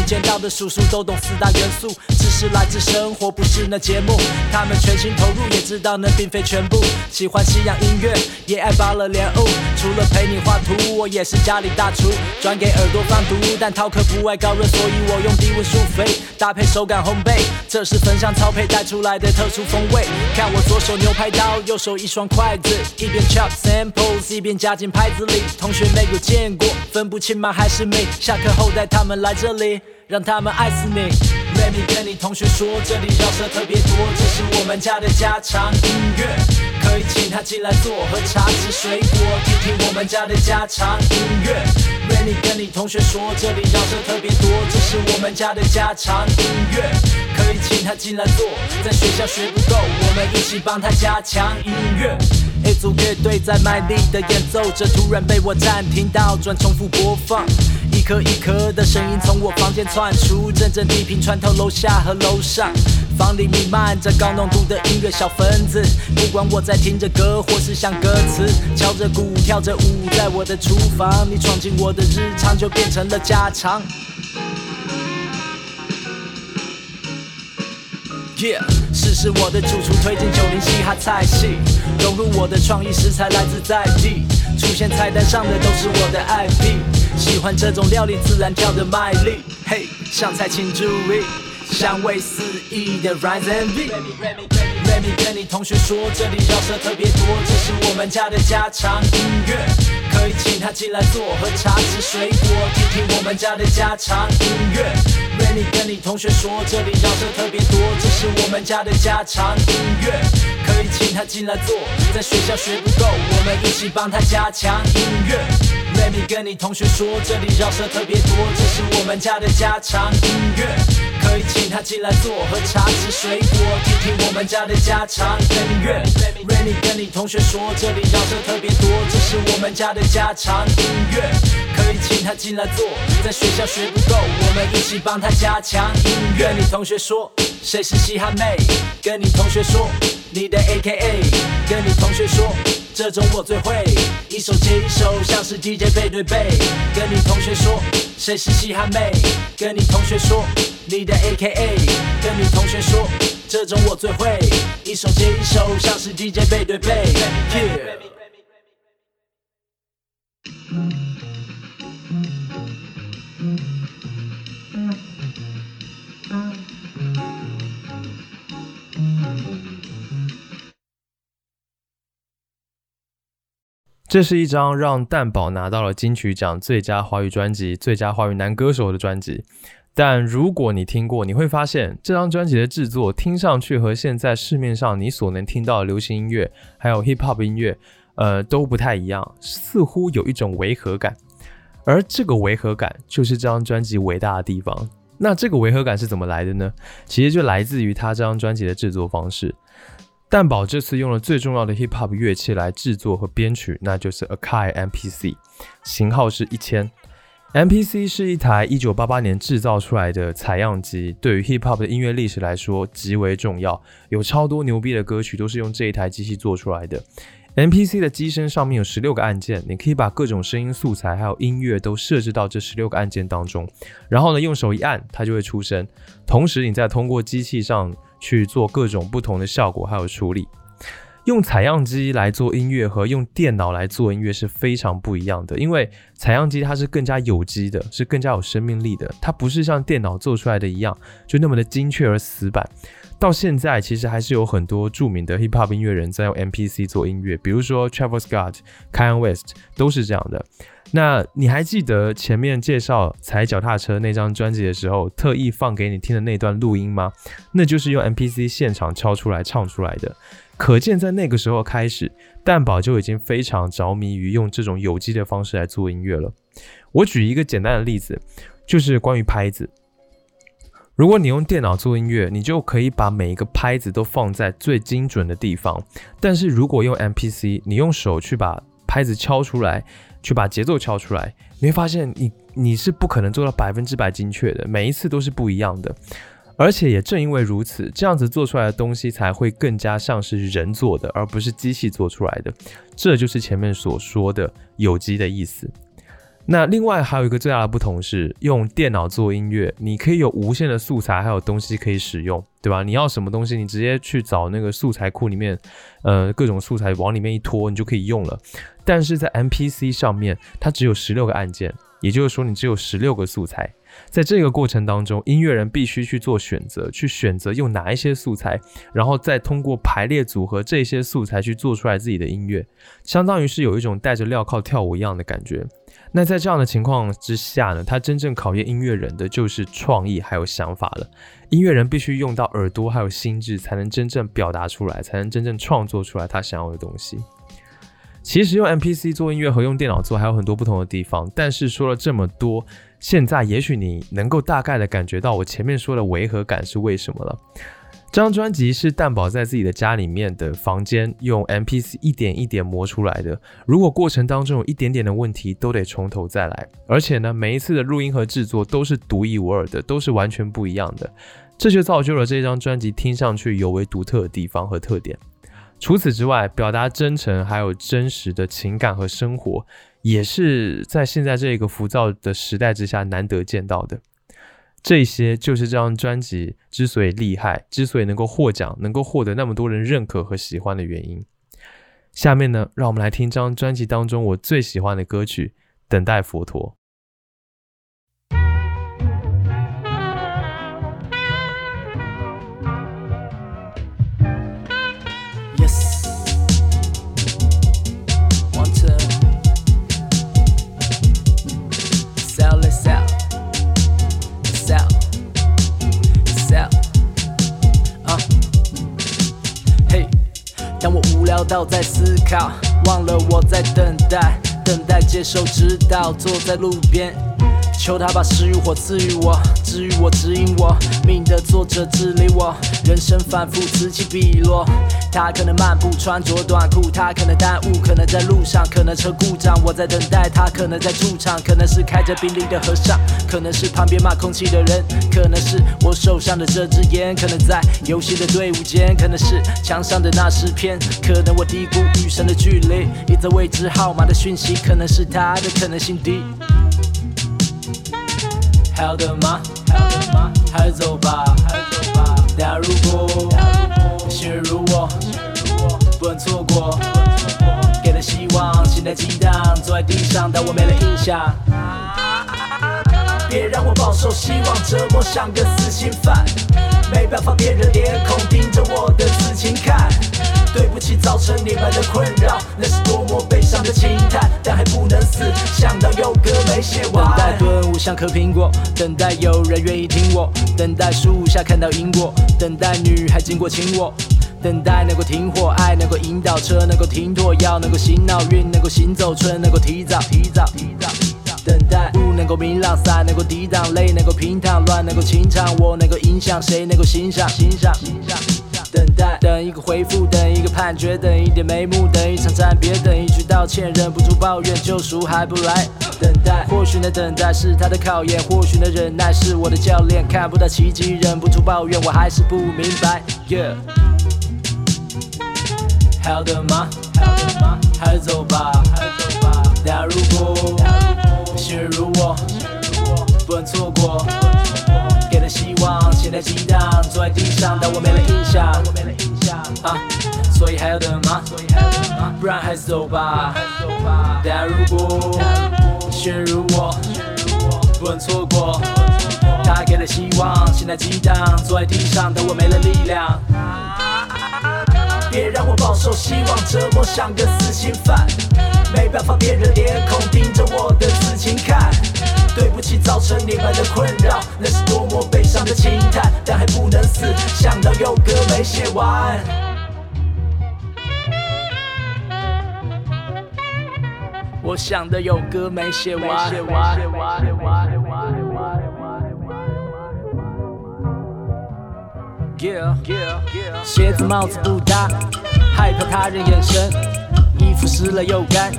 见到的叔叔都懂四大元素，知识来自生活，不是那节目。他们全心投入，也知道那并非全部。喜欢西洋音乐，也爱芭乐莲雾。除了陪你画图，我也是家里大厨，转给耳朵放毒。但饕客不爱高热，所以我用低温疏肥，搭配手感烘焙。这是焚香操配带出来的特殊风味。看我左手牛排刀，右手一双筷子，一边 chop samples，一边夹进拍子里。同学没有见过，分不清吗还是美？下课后带他们来这里。让他们爱死你。Remy 跟你同学说，这里饶舌特别多，这是我们家的家常音乐，可以请他进来坐，喝茶吃水果，听听我们家的家常音乐。Remy 跟你同学说，这里饶舌特别多，这是我们家的家常音乐，可以请他进来坐，在学校学不够，我们一起帮他加强音乐。A 组乐队在卖力的演奏着，突然被我暂停倒转重复播放。一颗一颗的声音从我房间窜出，阵阵地频穿透楼下和楼上。房里弥漫着高浓度的音乐小分子，不管我在听着歌或是想歌词，敲着鼓跳着舞，在我的厨房，你闯进我的日常就变成了家常。Yeah，试试我的主厨推荐九零嘻哈菜系，融入我的创意食材来自在地，出现菜单上的都是我的 IP，喜欢这种料理自然跳的卖力。嘿，上菜请注意，香味四溢的 Rise and B。Remy 跟你同学说，这里饶舌特别多，这是我们家的家常音乐，可以请他进来坐，喝茶吃水果，听听我们家的家常音乐。Remy 跟你同学说，这里饶舌特别多，这是我们家的家常音乐，可以请他进来坐，在学校学不够，我们一起帮他加强音乐。Remy 跟你同学说，这里饶舌特别多，这是我们家的家常音乐，可以请他进来坐，喝茶吃水果，听听我们家的家常音乐。Remy 跟你同学说，这里饶舌特别多，这是我们家的家常音乐，可以请他进来坐，在学校学不够，我们一起帮他加强音乐。你同学说，谁是嘻哈妹？跟你同学说，你的 AKA。跟你同学说，这种我最会，一手接一手，像是 DJ 背对背。跟你同学说，谁是嘻哈妹？跟你同学说，你的 AKA。跟你同学说，这种我最会，一手接一手，像是 DJ 背对背。Yeah 这是一张让蛋宝拿到了金曲奖最佳华语专辑、最佳华语男歌手的专辑。但如果你听过，你会发现这张专辑的制作听上去和现在市面上你所能听到的流行音乐还有 hip hop 音乐，呃，都不太一样，似乎有一种违和感。而这个违和感就是这张专辑伟大的地方。那这个违和感是怎么来的呢？其实就来自于他这张专辑的制作方式。蛋宝这次用了最重要的 hip hop 乐器来制作和编曲，那就是 Akai MPC，型号是一千。MPC 是一台1988年制造出来的采样机，对于 hip hop 的音乐历史来说极为重要，有超多牛逼的歌曲都是用这一台机器做出来的。MPC 的机身上面有十六个按键，你可以把各种声音素材还有音乐都设置到这十六个按键当中，然后呢用手一按，它就会出声，同时你再通过机器上去做各种不同的效果还有处理。用采样机来做音乐和用电脑来做音乐是非常不一样的，因为采样机它是更加有机的，是更加有生命力的，它不是像电脑做出来的一样就那么的精确而死板。到现在其实还是有很多著名的 hip hop 音乐人在用 MPC 做音乐，比如说 Travis Scott、Kanye West 都是这样的。那你还记得前面介绍踩脚踏车那张专辑的时候，特意放给你听的那段录音吗？那就是用 MPC 现场敲出来唱出来的。可见，在那个时候开始，蛋宝就已经非常着迷于用这种有机的方式来做音乐了。我举一个简单的例子，就是关于拍子。如果你用电脑做音乐，你就可以把每一个拍子都放在最精准的地方。但是如果用 MPC，你用手去把拍子敲出来，去把节奏敲出来，你会发现你你是不可能做到百分之百精确的，每一次都是不一样的。而且也正因为如此，这样子做出来的东西才会更加像是人做的，而不是机器做出来的。这就是前面所说的有机的意思。那另外还有一个最大的不同是，用电脑做音乐，你可以有无限的素材，还有东西可以使用，对吧？你要什么东西，你直接去找那个素材库里面，呃，各种素材往里面一拖，你就可以用了。但是在 MPC 上面，它只有十六个按键，也就是说，你只有十六个素材。在这个过程当中，音乐人必须去做选择，去选择用哪一些素材，然后再通过排列组合这些素材去做出来自己的音乐，相当于是有一种带着镣铐跳舞一样的感觉。那在这样的情况之下呢，他真正考验音乐人的就是创意还有想法了。音乐人必须用到耳朵还有心智，才能真正表达出来，才能真正创作出来他想要的东西。其实用 MPC 做音乐和用电脑做还有很多不同的地方，但是说了这么多。现在也许你能够大概的感觉到我前面说的违和感是为什么了。这张专辑是蛋宝在自己的家里面的房间用 MPC 一点一点磨出来的。如果过程当中有一点点的问题，都得从头再来。而且呢，每一次的录音和制作都是独一无二的，都是完全不一样的。这就造就了这张专辑听上去尤为独特的地方和特点。除此之外，表达真诚还有真实的情感和生活。也是在现在这个浮躁的时代之下难得见到的，这些就是这张专辑之所以厉害，之所以能够获奖，能够获得那么多人认可和喜欢的原因。下面呢，让我们来听这张专辑当中我最喜欢的歌曲《等待佛陀》。聊到在思考，忘了我在等待，等待接受指导，坐在路边。求他把食欲火赐予我，治愈我，指引我。命的作者治理我，人生反复此起彼落。他可能漫步穿着短裤，他可能耽误，可能在路上，可能车故障。我在等待他，可能在驻场，可能是开着宾利的和尚，可能是旁边骂空气的人，可能是我手上的这支烟，可能在游戏的队伍间，可能是墙上的那诗篇，可能我低估与神的距离，一则未知号码的讯息，可能是他的可能性低。好的吗？好的吗？还走吧，还走吧。但如果心如我，不能错过。给了希望，心在激荡，坐在地上，但我没了印象。别让我饱受希望折磨，像个死刑犯。没办法，别人脸孔盯着我的自情看。对不起，造成你们的困扰，那是多么悲伤的轻叹，但还不能死，想到有歌没写完。等待顿悟像颗苹果，等待有人愿意听我，等待树下看到因果，等待女孩经过亲我，等待能够停火，爱能够引导车能够停妥，药能够醒脑，运能够行走，春能够提早，提早，提早，提早。等待不能够明朗，伞能够抵挡，泪能够平躺，乱能够清唱，我能够影响，谁能够欣赏？欣赏，欣赏。等待，等一个回复，等一个判决，等一点眉目，等一场暂别，等一句道歉，忍不住抱怨，救赎还不来。等待，或许那等待是他的考验，或许那忍耐是我的教练，看不到奇迹，忍不住抱怨，我还是不明白。Yeah，还要等吗？还要等吗？还走吧？还走吧？但如果心如我，不能错过。给的希望，现在激荡，坐在地上，但我没了印象。啊，所以还要等吗？不然还是走吧。但如果心如我，不能错过。他给的希望，现在激荡，坐在地上，但我没了力量。别让我饱受希望折磨，像个死刑犯。没办法，别人脸孔盯着我的刺青看。对不起，造成你们的困扰，那是多么悲伤的轻叹，但还不能死，想到有歌没写完。我想的有歌没写完。鞋子帽子不搭，害怕他人眼神，衣服湿了又干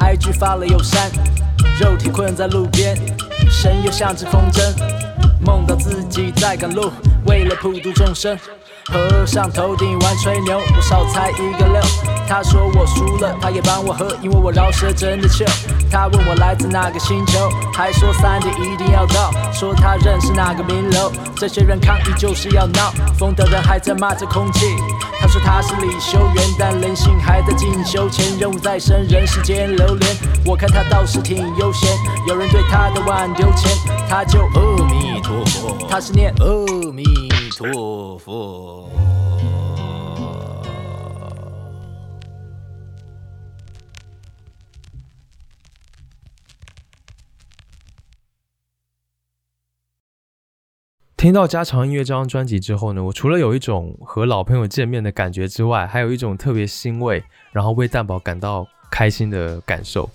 ，IG 发了又删，肉体困在路边，神又像只风筝，梦到自己在赶路，为了普度众生。和尚头顶玩吹牛，我少猜一个六。他说我输了，他也帮我喝，因为我饶舌真的秀。他问我来自哪个星球，还说三点一定要到，说他认识哪个名流。这些人抗议就是要闹，疯的人还在骂着空气。他说他是李修缘，但人性还在进修，前任务在身，人世间流连。我看他倒是挺悠闲，有人对他的碗丢钱，他就阿弥陀佛，他是念阿弥陀佛。听到《家常音乐》这张专辑之后呢，我除了有一种和老朋友见面的感觉之外，还有一种特别欣慰，然后为蛋宝感到开心的感受。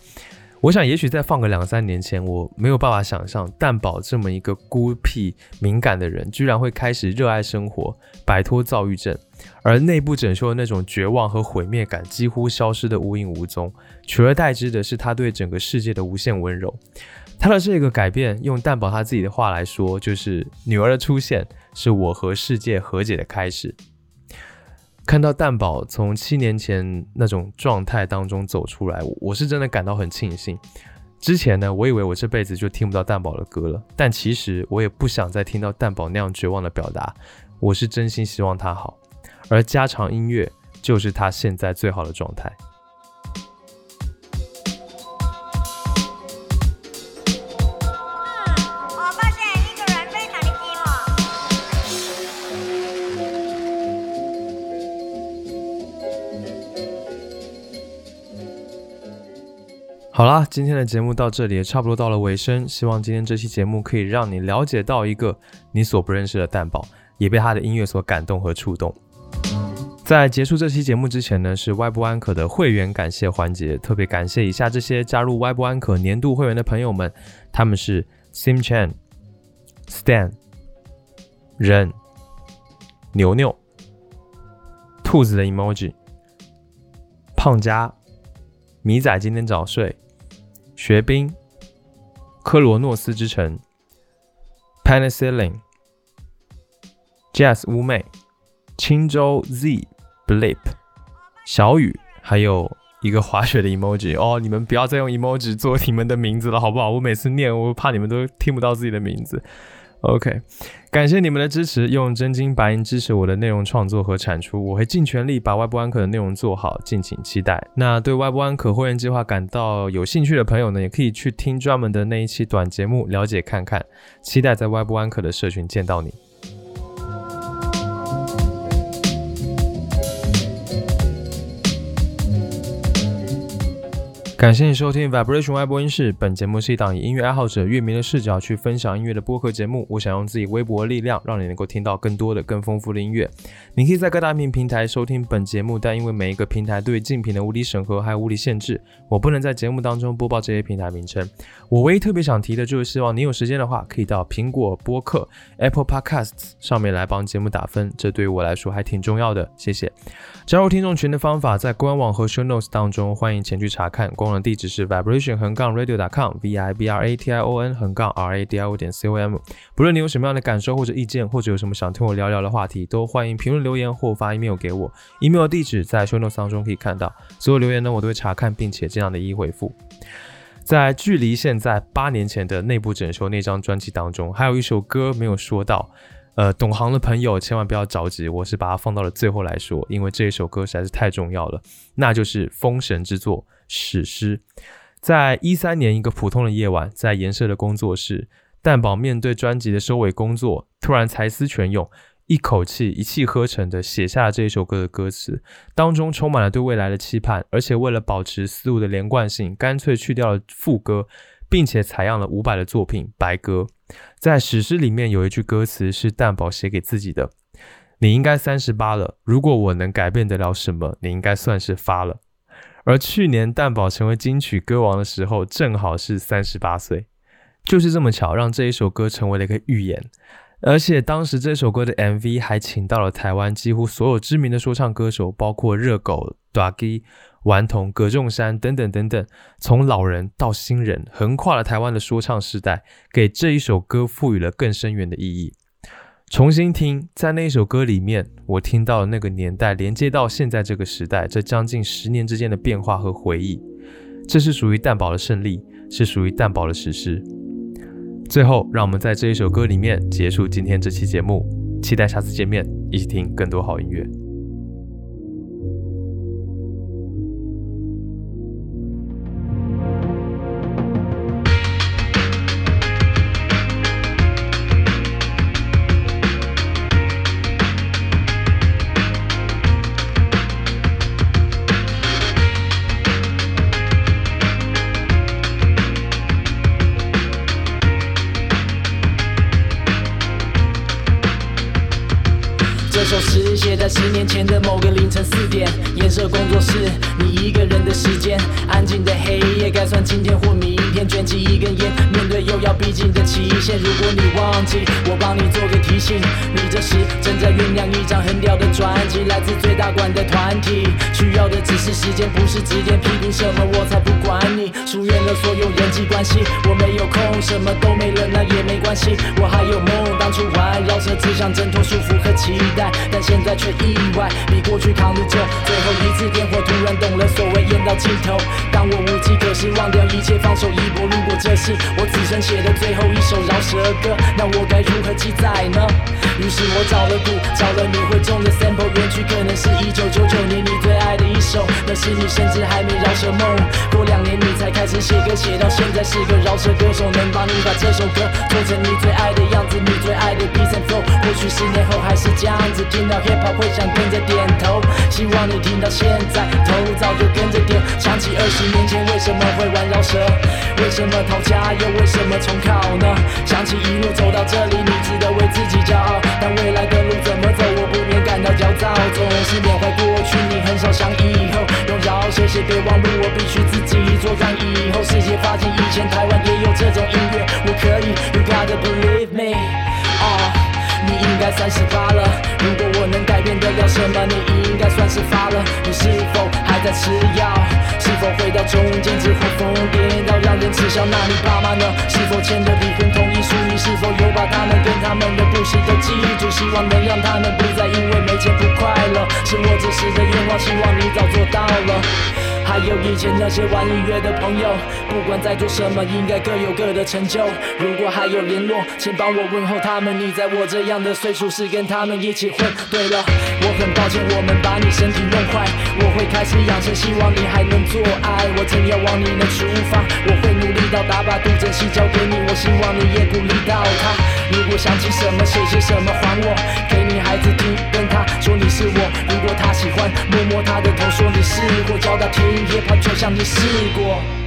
我想，也许再放个两三年前，我没有办法想象蛋宝这么一个孤僻敏感的人，居然会开始热爱生活，摆脱躁郁症，而内部整修的那种绝望和毁灭感几乎消失的无影无踪，取而代之的是他对整个世界的无限温柔。他的这个改变，用蛋宝他自己的话来说，就是女儿的出现是我和世界和解的开始。看到蛋宝从七年前那种状态当中走出来，我是真的感到很庆幸。之前呢，我以为我这辈子就听不到蛋宝的歌了，但其实我也不想再听到蛋宝那样绝望的表达。我是真心希望他好，而家常音乐就是他现在最好的状态。好啦，今天的节目到这里也差不多到了尾声。希望今天这期节目可以让你了解到一个你所不认识的蛋宝，也被他的音乐所感动和触动。在结束这期节目之前呢，是 Y 不安可的会员感谢环节，特别感谢一下这些加入 Y 不安可年度会员的朋友们，他们是 Sim Chan、Stan、任、牛牛、兔子的 emoji、胖佳、米仔今天早睡、学兵、科罗诺斯之城、Penicillin、Jazz 乌妹、青州 Z、Blip、小雨，还有一个滑雪的 emoji 哦，你们不要再用 emoji 做你们的名字了，好不好？我每次念，我怕你们都听不到自己的名字。OK，感谢你们的支持，用真金白银支持我的内容创作和产出，我会尽全力把外部安可的内容做好，敬请期待。那对外部安可会员计划感到有兴趣的朋友呢，也可以去听专门的那一期短节目，了解看看。期待在外部安可的社群见到你。感谢你收听 Vibration 外播音室。本节目是一档以音乐爱好者、乐迷的视角去分享音乐的播客节目。我想用自己微薄的力量，让你能够听到更多的、更丰富的音乐。你可以在各大音频平台收听本节目，但因为每一个平台对竞品的无理审核还有无理限制，我不能在节目当中播报这些平台名称。我唯一特别想提的就是，希望你有时间的话，可以到苹果播客 Apple Podcasts 上面来帮节目打分，这对于我来说还挺重要的。谢谢。加入听众群的方法在官网和 Show Notes 当中，欢迎前去查看。官网地址是 vibration 横杠 radio.com，v i b r a t i o n 横杠 r a d i o 点 c o m。不论你有什么样的感受或者意见，或者有什么想听我聊聊的话题，都欢迎评论留言或发 email 给我。email 地址在 Show Notes 当中可以看到。所有留言呢，我都会查看，并且尽量的一一回复。在距离现在八年前的内部整修那张专辑当中，还有一首歌没有说到。呃，懂行的朋友千万不要着急，我是把它放到了最后来说，因为这一首歌实在是太重要了，那就是《封神之作》史诗。在一三年一个普通的夜晚，在颜社的工作室，蛋宝面对专辑的收尾工作，突然才思泉涌，一口气一气呵成的写下了这一首歌的歌词，当中充满了对未来的期盼，而且为了保持思路的连贯性，干脆去掉了副歌，并且采样了伍佰的作品《白鸽》。在史诗里面有一句歌词是蛋宝写给自己的：“你应该三十八了，如果我能改变得了什么，你应该算是发了。”而去年蛋宝成为金曲歌王的时候，正好是三十八岁，就是这么巧，让这一首歌成为了一个预言。而且当时这首歌的 MV 还请到了台湾几乎所有知名的说唱歌手，包括热狗、d a g 顽童、葛仲山等等等等，从老人到新人，横跨了台湾的说唱时代，给这一首歌赋予了更深远的意义。重新听，在那一首歌里面，我听到那个年代连接到现在这个时代，这将近十年之间的变化和回忆。这是属于蛋堡的胜利，是属于蛋堡的史诗。最后，让我们在这一首歌里面结束今天这期节目，期待下次见面，一起听更多好音乐。年的某个凌晨四点，颜色工作室，逼近的期限。如果你忘记，我帮你做个提醒，你这时正在酝酿一张很屌的专辑，来自最大馆的团体，需要的只是时间，不是指点批评什么，我才不管你。疏远了所有人际关系，我没有空，什么都没了，那也没关系，我还有梦，当初环绕着只想挣脱束缚和期待。但现在却意外比过去扛得久。最后一次点火，突然懂了所谓烟到尽头。当我无计可施，忘掉一切，放手一搏。如果这是我此生写的最后一首饶舌歌，那我该如何记载呢？于是我找了鼓，找了你会中的 sample，原曲可能是一九九九年你最爱的一首，那时你甚至还没饶舌梦。过两年你才开始写歌，写到现在是个饶舌歌手，能帮你把这首歌做成你最爱的样子，你最爱的 beat and flow。或许十年后还是这样子，听到 hip hop 会想跟着点头。希望你听到现在，头早就跟着点。想起二十年前为什么会玩饶舌，为什么讨价又为什么重考呢？想起一路走到这里，你值得为自己骄傲。但未来的路怎么走，我不免感到焦躁。总是缅怀过去，你很少想以后。用饶舌写备忘录，我必须自己作战。以后世界发现以前台湾也有这种音乐，我可以，You gotta believe me。你应该三十八了。如果我能改变得了什么，你应该算是发了。你是否还在吃药？是否回到中间之后疯癫到让人耻笑？那你爸妈呢？是否签了离婚同意书？你是否有把他们跟他们的故事都记住？希望能让他们不再因为没钱不快乐。是我这时的愿望，希望你早做到了。还有以前那些玩音乐的朋友，不管在做什么，应该各有各的成就。如果还有联络，请帮我问候他们。你在我这样的岁数是跟他们一起混。对了，我很抱歉我们把你身体弄坏，我会开始养生，希望你还能做爱。我正要往你能出发，我会努力到达，把杜珍惜交给你。我希望你也鼓励到他。如果想起什么，写些什么还我，给你孩子听，跟他你是我。如果他喜欢，摸摸他的头，说你试过，教他听。hip hop 就像你试过。